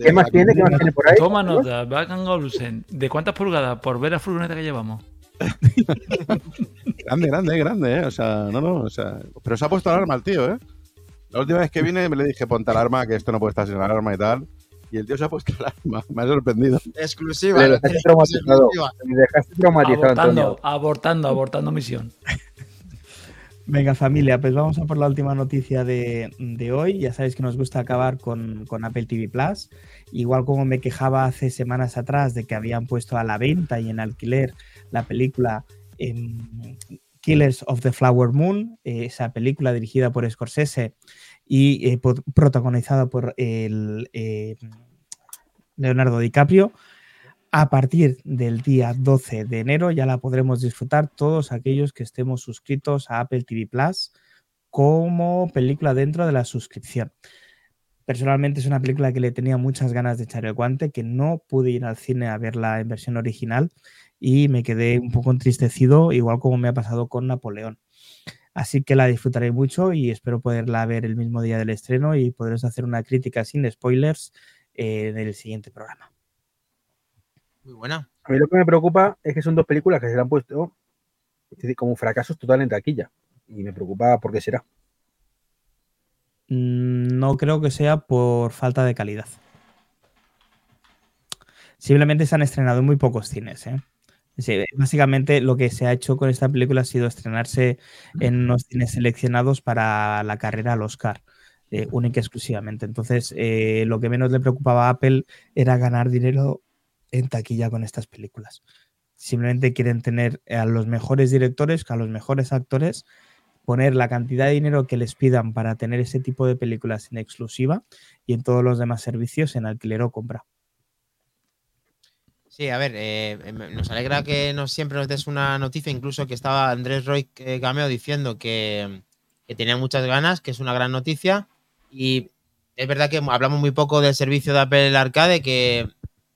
¿Qué más tiene? ¿Qué más tiene por ahí? Toma nota, Bacan Olsen. ¿De cuántas pulgadas por ver la furgoneta que llevamos? <laughs> Grande, grande, grande, ¿eh? O sea, no, no, o sea... Pero se ha puesto alarma el tío, ¿eh? La última vez que vine me le dije, ponte alarma, que esto no puede estar sin alarma y tal. Y el tío se ha puesto alarma. <laughs> Me ha sorprendido. Exclusiva. Le dejaste traumatizado. Le dejaste traumatizado, Abortando, Antonio. abortando, abortando misión. Venga, familia, pues vamos a por la última noticia de, de hoy. Ya sabéis que nos gusta acabar con, con Apple TV Plus. Igual como me quejaba hace semanas atrás de que habían puesto a la venta y en alquiler la película em, Killers of the Flower Moon, eh, esa película dirigida por Scorsese y eh, po- protagonizada por el, eh, Leonardo DiCaprio. A partir del día 12 de enero ya la podremos disfrutar todos aquellos que estemos suscritos a Apple TV Plus como película dentro de la suscripción. Personalmente es una película que le tenía muchas ganas de echar el guante, que no pude ir al cine a verla en versión original y me quedé un poco entristecido, igual como me ha pasado con Napoleón. Así que la disfrutaré mucho y espero poderla ver el mismo día del estreno y poderos hacer una crítica sin spoilers eh, del siguiente programa. Muy buena. A mí lo que me preocupa es que son dos películas que se le han puesto es decir, como fracasos total en taquilla. Y me preocupa por qué será. Mm, No creo que sea por falta de calidad. Simplemente se han estrenado en muy pocos cines. ¿eh? Sí, básicamente lo que se ha hecho con esta película ha sido estrenarse en unos cines seleccionados para la carrera al Oscar, eh, única y exclusivamente. Entonces, eh, lo que menos le preocupaba a Apple era ganar dinero en taquilla con estas películas. Simplemente quieren tener a los mejores directores, a los mejores actores poner la cantidad de dinero que les pidan para tener ese tipo de películas en exclusiva y en todos los demás servicios en alquiler o compra. Sí, a ver, eh, em- nos alegra que nos, siempre nos des una noticia, incluso que estaba Andrés Roy eh, Gameo diciendo que, que tenía muchas ganas, que es una gran noticia. Y es verdad que hablamos muy poco del servicio de Apple Arcade, que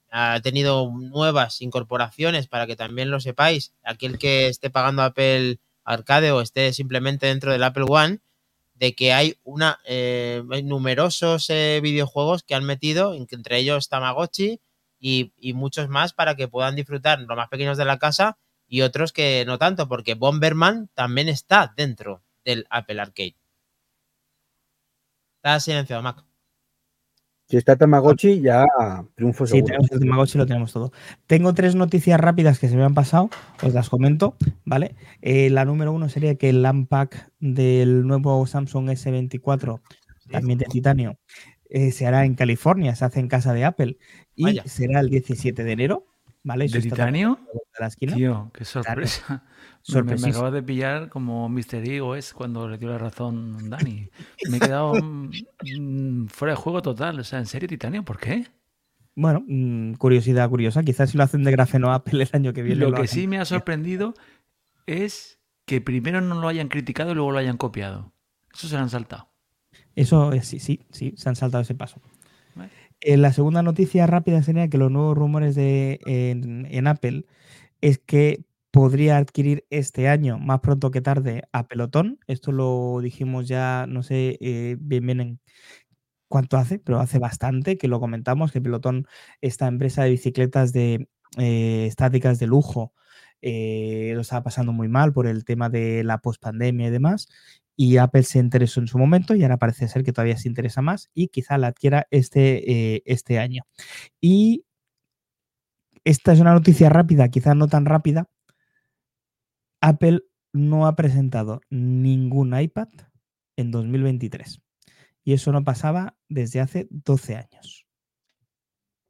ha tenido nuevas incorporaciones para que también lo sepáis. Aquel que esté pagando Apple Arcade o esté simplemente dentro del Apple One, de que hay una eh, hay numerosos eh, videojuegos que han metido, entre ellos Tamagotchi y, y muchos más para que puedan disfrutar los más pequeños de la casa y otros que no tanto, porque Bomberman también está dentro del Apple Arcade. Está silenciado, Mac. Si está Tamagotchi, ya triunfo Sí, seguro. tenemos el Tamagotchi, lo tenemos todo. Tengo tres noticias rápidas que se me han pasado, os las comento, ¿vale? Eh, la número uno sería que el LAN pack del nuevo Samsung S24, también de titanio, eh, se hará en California, se hace en casa de Apple y Vaya. será el 17 de enero, ¿vale? Eso ¿De titanio? a la esquina. Tío, qué sorpresa. <laughs> Me- Me, me acabas de pillar como Mr. Ego es cuando le dio la razón Dani. Me he quedado <laughs> mm, fuera de juego total. O sea, ¿en serio titanio? ¿Por qué? Bueno, mm, curiosidad curiosa. Quizás si lo hacen de grafeno Apple el año que viene. Lo lo que sí me ha sorprendido es que primero no lo hayan criticado y luego lo hayan copiado. Eso se lo han saltado. Eso es, sí, sí, sí, se han saltado ese paso. Eh, la segunda noticia rápida sería que los nuevos rumores de, en, Apple es que podría adquirir este año, más pronto que tarde, a Pelotón. Esto lo dijimos ya, no sé eh, bien bien en cuánto hace, pero hace bastante que lo comentamos, que Pelotón, esta empresa de bicicletas de eh, estáticas de lujo, lo estaba pasando muy mal por el tema de la pospandemia y demás. Y Apple se interesó en su momento y ahora parece ser que todavía se interesa más y quizá la adquiera este, eh, este año. Y esta es una noticia rápida, quizá no tan rápida. Apple no ha presentado ningún iPad en 2023. Y eso no pasaba desde hace 12 años.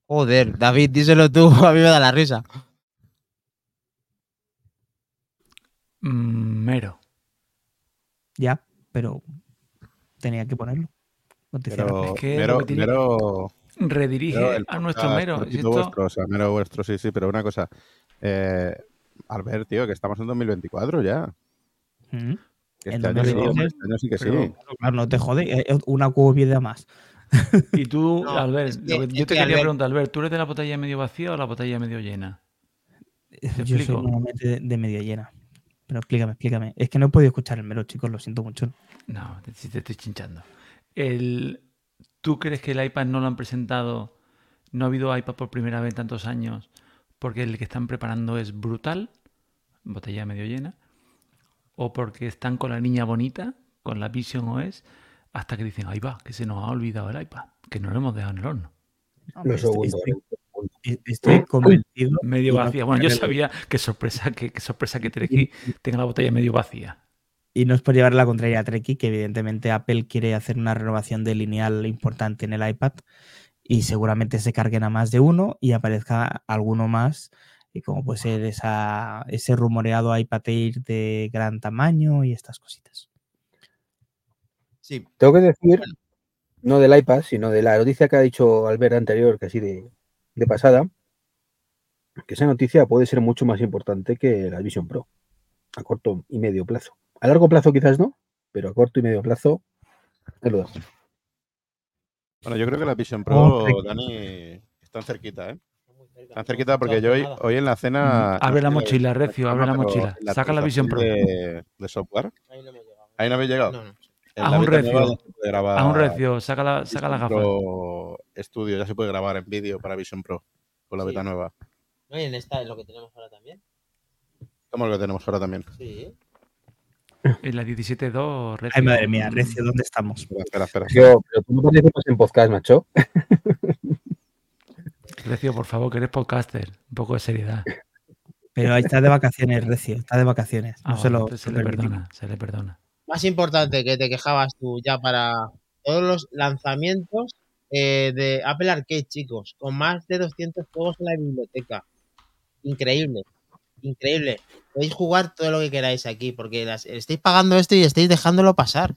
Joder, David, díselo tú, <laughs> a mí me da la risa. Mero. Ya, pero tenía que ponerlo. Pero. Es que mero, que tiene- mero- Redirige mero el a nuestro mero. esto- vuestro, o sea, mero vuestro, sí, sí, pero una cosa. Eh, Albert, tío, que estamos en 2024 ya. Mm. Que En Este año, sí, 2023, este año sí que sí. pero- Claro, no te jode, eh, una cuba más. Y tú, <laughs> No, Albert, es lo que- que- es yo te que, quería Albert- preguntar, Albert, ¿tú eres de la botella medio vacía o la botella medio llena? Yo soy normalmente de, de media llena. Pero explícame, explícame. Es que no he podido escuchar el mero, chicos, lo siento mucho. No, te, si te estoy chinchando. El, ¿Tú crees que el iPad no lo han presentado? ¿No ha habido iPad por primera vez en tantos años? Porque el que están preparando es brutal, botella medio llena, o porque están con la niña bonita, con la Vision OS, hasta que dicen, ahí va, que se nos ha olvidado el iPad, que no lo hemos dejado en el horno. Lo segundo. Estoy. Estoy- estoy convencido. Medio vacía. Bueno, yo sabía qué sorpresa que, qué sorpresa que Treki tenga la botella medio vacía. Y no es por llevar la contraria a Treki, que evidentemente Apple quiere hacer una renovación de lineal importante en el iPad y seguramente se carguen a más de uno y aparezca alguno más, y como puede ser esa, ese rumoreado iPad Air de gran tamaño y estas cositas. Sí, Tengo que decir, no del iPad, sino de la noticia que ha dicho Albert anterior, que así de, de pasada, que esa noticia puede ser mucho más importante que la Vision Pro, a corto y medio plazo. A largo plazo quizás no, pero a corto y medio plazo es lo dejo. Bueno, yo creo que la Vision Oh, Pro, Dani, están cerquita, ¿eh? Están cerquita porque yo hoy, hoy en la cena. Abre la mochila, Recio, abre la mochila. Saca la Vision Pro. De, de software. ahí no hemos llegado. Ahí no habéis llegado. No, no. Haz un recio. se Haz un recio, saca la, saca la Vision gafa. Pro Studio, ya se puede grabar en vídeo para Vision Pro con la Sí. beta nueva. No, y en esta es lo que tenemos ahora también. Como lo que tenemos ahora también. Sí. En la 17.2, Recio. Ay, madre mía, Recio, ¿dónde estamos? Espera, espera, espera. Yo, pero tú no participas en podcast, macho. <laughs> Recio, por favor, que eres podcaster. Un poco de seriedad. Pero ahí está de vacaciones, Recio, está de vacaciones. No Ah, se bueno, lo, se le permitimos. perdona, se le perdona. Más importante que te quejabas tú ya para todos los lanzamientos eh, de Apple Arcade, chicos, con más de 200 juegos en la biblioteca. Increíble, increíble. Podéis jugar todo lo que queráis aquí, porque las- estáis pagando esto y estáis dejándolo pasar.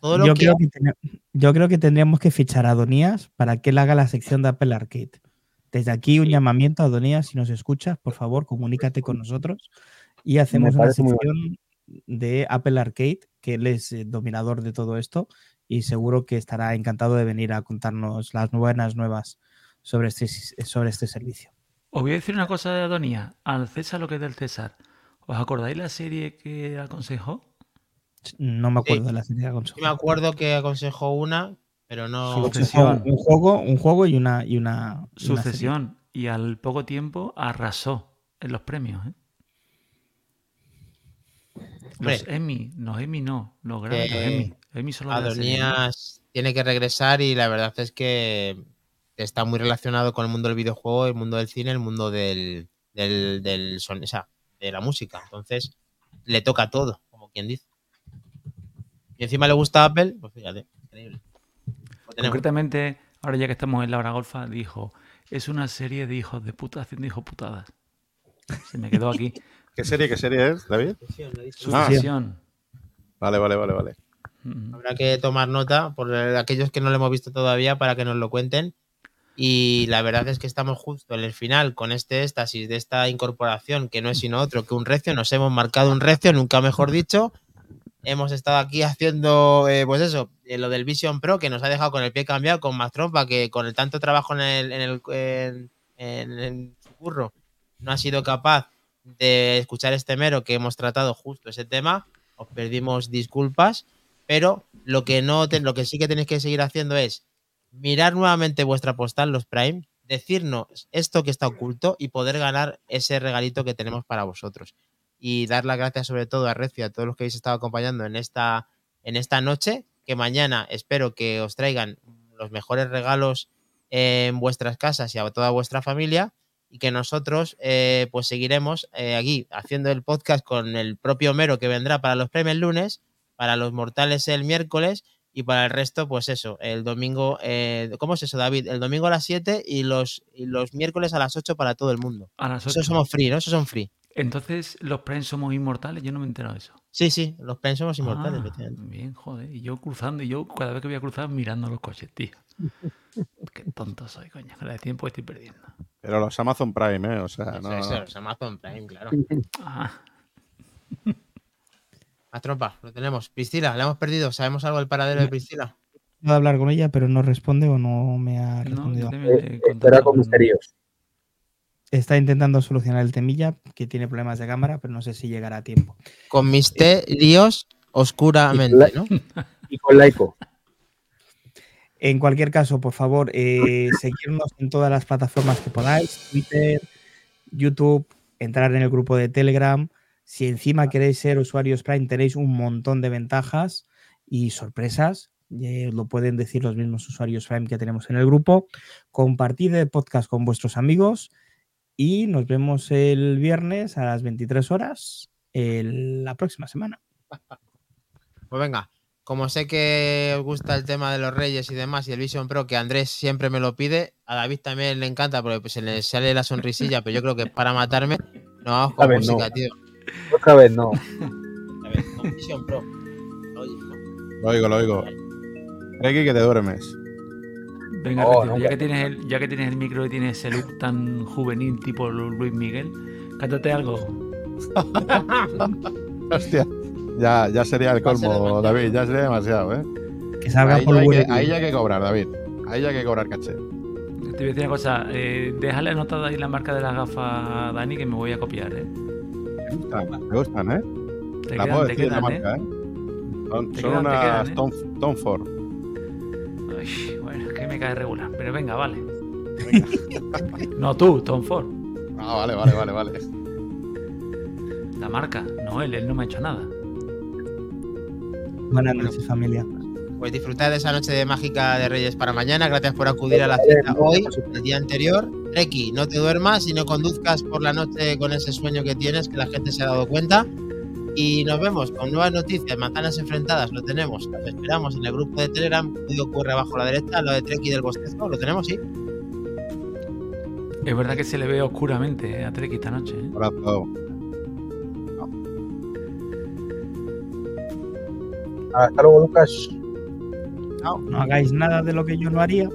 Todo lo Yo que creo, que ten- yo creo que tendríamos que fichar a Donías para que él haga la sección de Apple Arcade. Desde aquí un llamamiento a Donías, si nos escuchas, por favor, comunícate con nosotros y hacemos una sección de Apple Arcade, que él es eh, dominador de todo esto y seguro que estará encantado de venir a contarnos las buenas nuevas sobre este, sis- sobre este servicio. Os voy a decir una cosa de Adonía. Al César lo que es del César. ¿Os acordáis la serie que aconsejó? No me acuerdo Sí. de la serie de Sí consola. me acuerdo que aconsejó una, pero no. Sucesión. Un juego, un juego y una, y una, y. Sucesión. Y al poco tiempo arrasó en los premios. ¿eh? Los Hombre. Emmy, los Emmy no, los grandes Que Emmy. Emmy solo. Adonías tiene que regresar y la verdad es que está muy relacionado con el mundo del videojuego, el mundo del cine, el mundo del, del, del son- o sea, de la música. Entonces, le toca todo, como quien dice. Y encima le gusta Apple, pues fíjate, increíble. Concretamente, ahora ya que estamos en la hora golfa, dijo, es una serie de hijos de puta haciendo hijos putadas. Se me quedó aquí. <laughs> ¿Qué serie, qué serie es, David? Ah. Sucesión. Vale, vale, vale, vale. Mm. Habrá que tomar nota por aquellos que no lo hemos visto todavía para que nos lo cuenten. Y la verdad es que estamos justo en el final con este éxtasis de esta incorporación, que no es sino otro que un recio. Nos hemos marcado un recio, nunca mejor dicho. Hemos estado aquí haciendo, eh, pues eso, eh, lo del Vision Pro, que nos ha dejado con el pie cambiado, con más trompa, que con el tanto trabajo en el, en el en- en- en su curro no ha sido capaz de escuchar este mero que hemos tratado justo ese tema. Os pedimos disculpas pero lo que no te- lo que sí que tenéis que seguir haciendo es mirar nuevamente vuestra postal, los Prime, decirnos esto que está oculto y poder ganar ese regalito que tenemos para vosotros. Y dar las gracias sobre todo a Recio a todos los que habéis estado acompañando en esta, en esta noche, que mañana espero que os traigan los mejores regalos en vuestras casas y a toda vuestra familia y que nosotros eh, pues seguiremos eh, aquí haciendo el podcast con el propio Mero que vendrá para los el lunes para los mortales el miércoles y para el resto, pues eso, el domingo, eh, ¿cómo es eso, David? El domingo a las 7 y los, y los miércoles a las 8 para todo el mundo. A las Eso 8. somos free, ¿no? Eso son free. Entonces, los Prime somos inmortales. Yo no me he enterado de eso. Sí, sí, los Prime somos inmortales, Ah, bien, joder. Y yo cruzando, y yo cada vez que voy a cruzar mirando los coches, tío. Qué tonto soy, coño. La de tiempo que estoy perdiendo. Pero los Amazon Prime, ¿eh? O sea, no, eso, los Amazon Prime, claro. Ah, <laughs> A tropa, lo tenemos. Priscila, la hemos perdido. ¿Sabemos algo del paradero de Priscila? Puedo hablar con ella, pero no responde o no me ha respondido. contactado con con- misterios. está intentando solucionar el temilla, que tiene problemas de cámara, pero no sé si llegará a tiempo. Con misterios oscuramente, ¿no? Y con laico. En cualquier caso, por favor, eh, seguirnos en todas las plataformas que podáis, Twitter, YouTube, entrar en el grupo de Telegram. Si encima queréis ser usuarios Prime, tenéis un montón de ventajas y sorpresas. eh, lo pueden decir los mismos usuarios Prime que tenemos en el grupo. Compartid el podcast con vuestros amigos y nos vemos el viernes a las 23 horas el- la próxima semana. Pues venga, como sé que os gusta el tema de los Reyes y demás y el Vision Pro, que Andrés siempre me lo pide, a David también le encanta porque pues, se le sale la sonrisilla, pero yo creo que es para matarme. Nos vamos con A ver, música, no. tío. Otra vez no. A ver, con Vision Pro. Lo ¿no? Oigo, lo oigo. Que te duermes. Venga, Oh, no, ya, que- tienes el, ya que tienes el micro y tienes ese look tan juvenil tipo Lu- Luis Miguel, cántate algo. <laughs> Hostia. Ya, ya sería el colmo. David. Ya sería demasiado, ¿eh? Que salga Ahí por ya, hay que, Google. ahí ya hay que cobrar, David. Ahí ya hay que cobrar caché. Te voy a decir una cosa, eh, déjale anotada ahí la marca de las gafas a Dani que me voy a copiar, ¿eh? Me gustan, me gustan, ¿eh? Te La quedan, puedo decir la quedan, ¿eh? marca, ¿eh? Son, quedan, unas quedan, ¿eh? Tom, Tom Ford. Ay, bueno, es que me cae regular, pero venga, vale. no tú, Tom Ford. Ah, vale, vale, vale, vale. La marca, no él, él no me ha hecho nada. Buenas noches, familia. Pues disfrutad de esa noche de mágica de Reyes para mañana. Gracias por acudir a la cita hoy, el día anterior. Treki, no te duermas y no conduzcas por la noche con ese sueño que tienes, que la gente se ha dado cuenta. Y nos vemos con nuevas noticias, manzanas enfrentadas, lo tenemos. Los esperamos en el grupo de Telegram, código ocurre abajo a la derecha, lo de Treki del bostezo, lo tenemos, sí. Es verdad que se le ve oscuramente eh, a Trek esta noche. ¿eh? Abrazo. Hasta luego, Lucas. No hagáis nada de lo que yo no haría.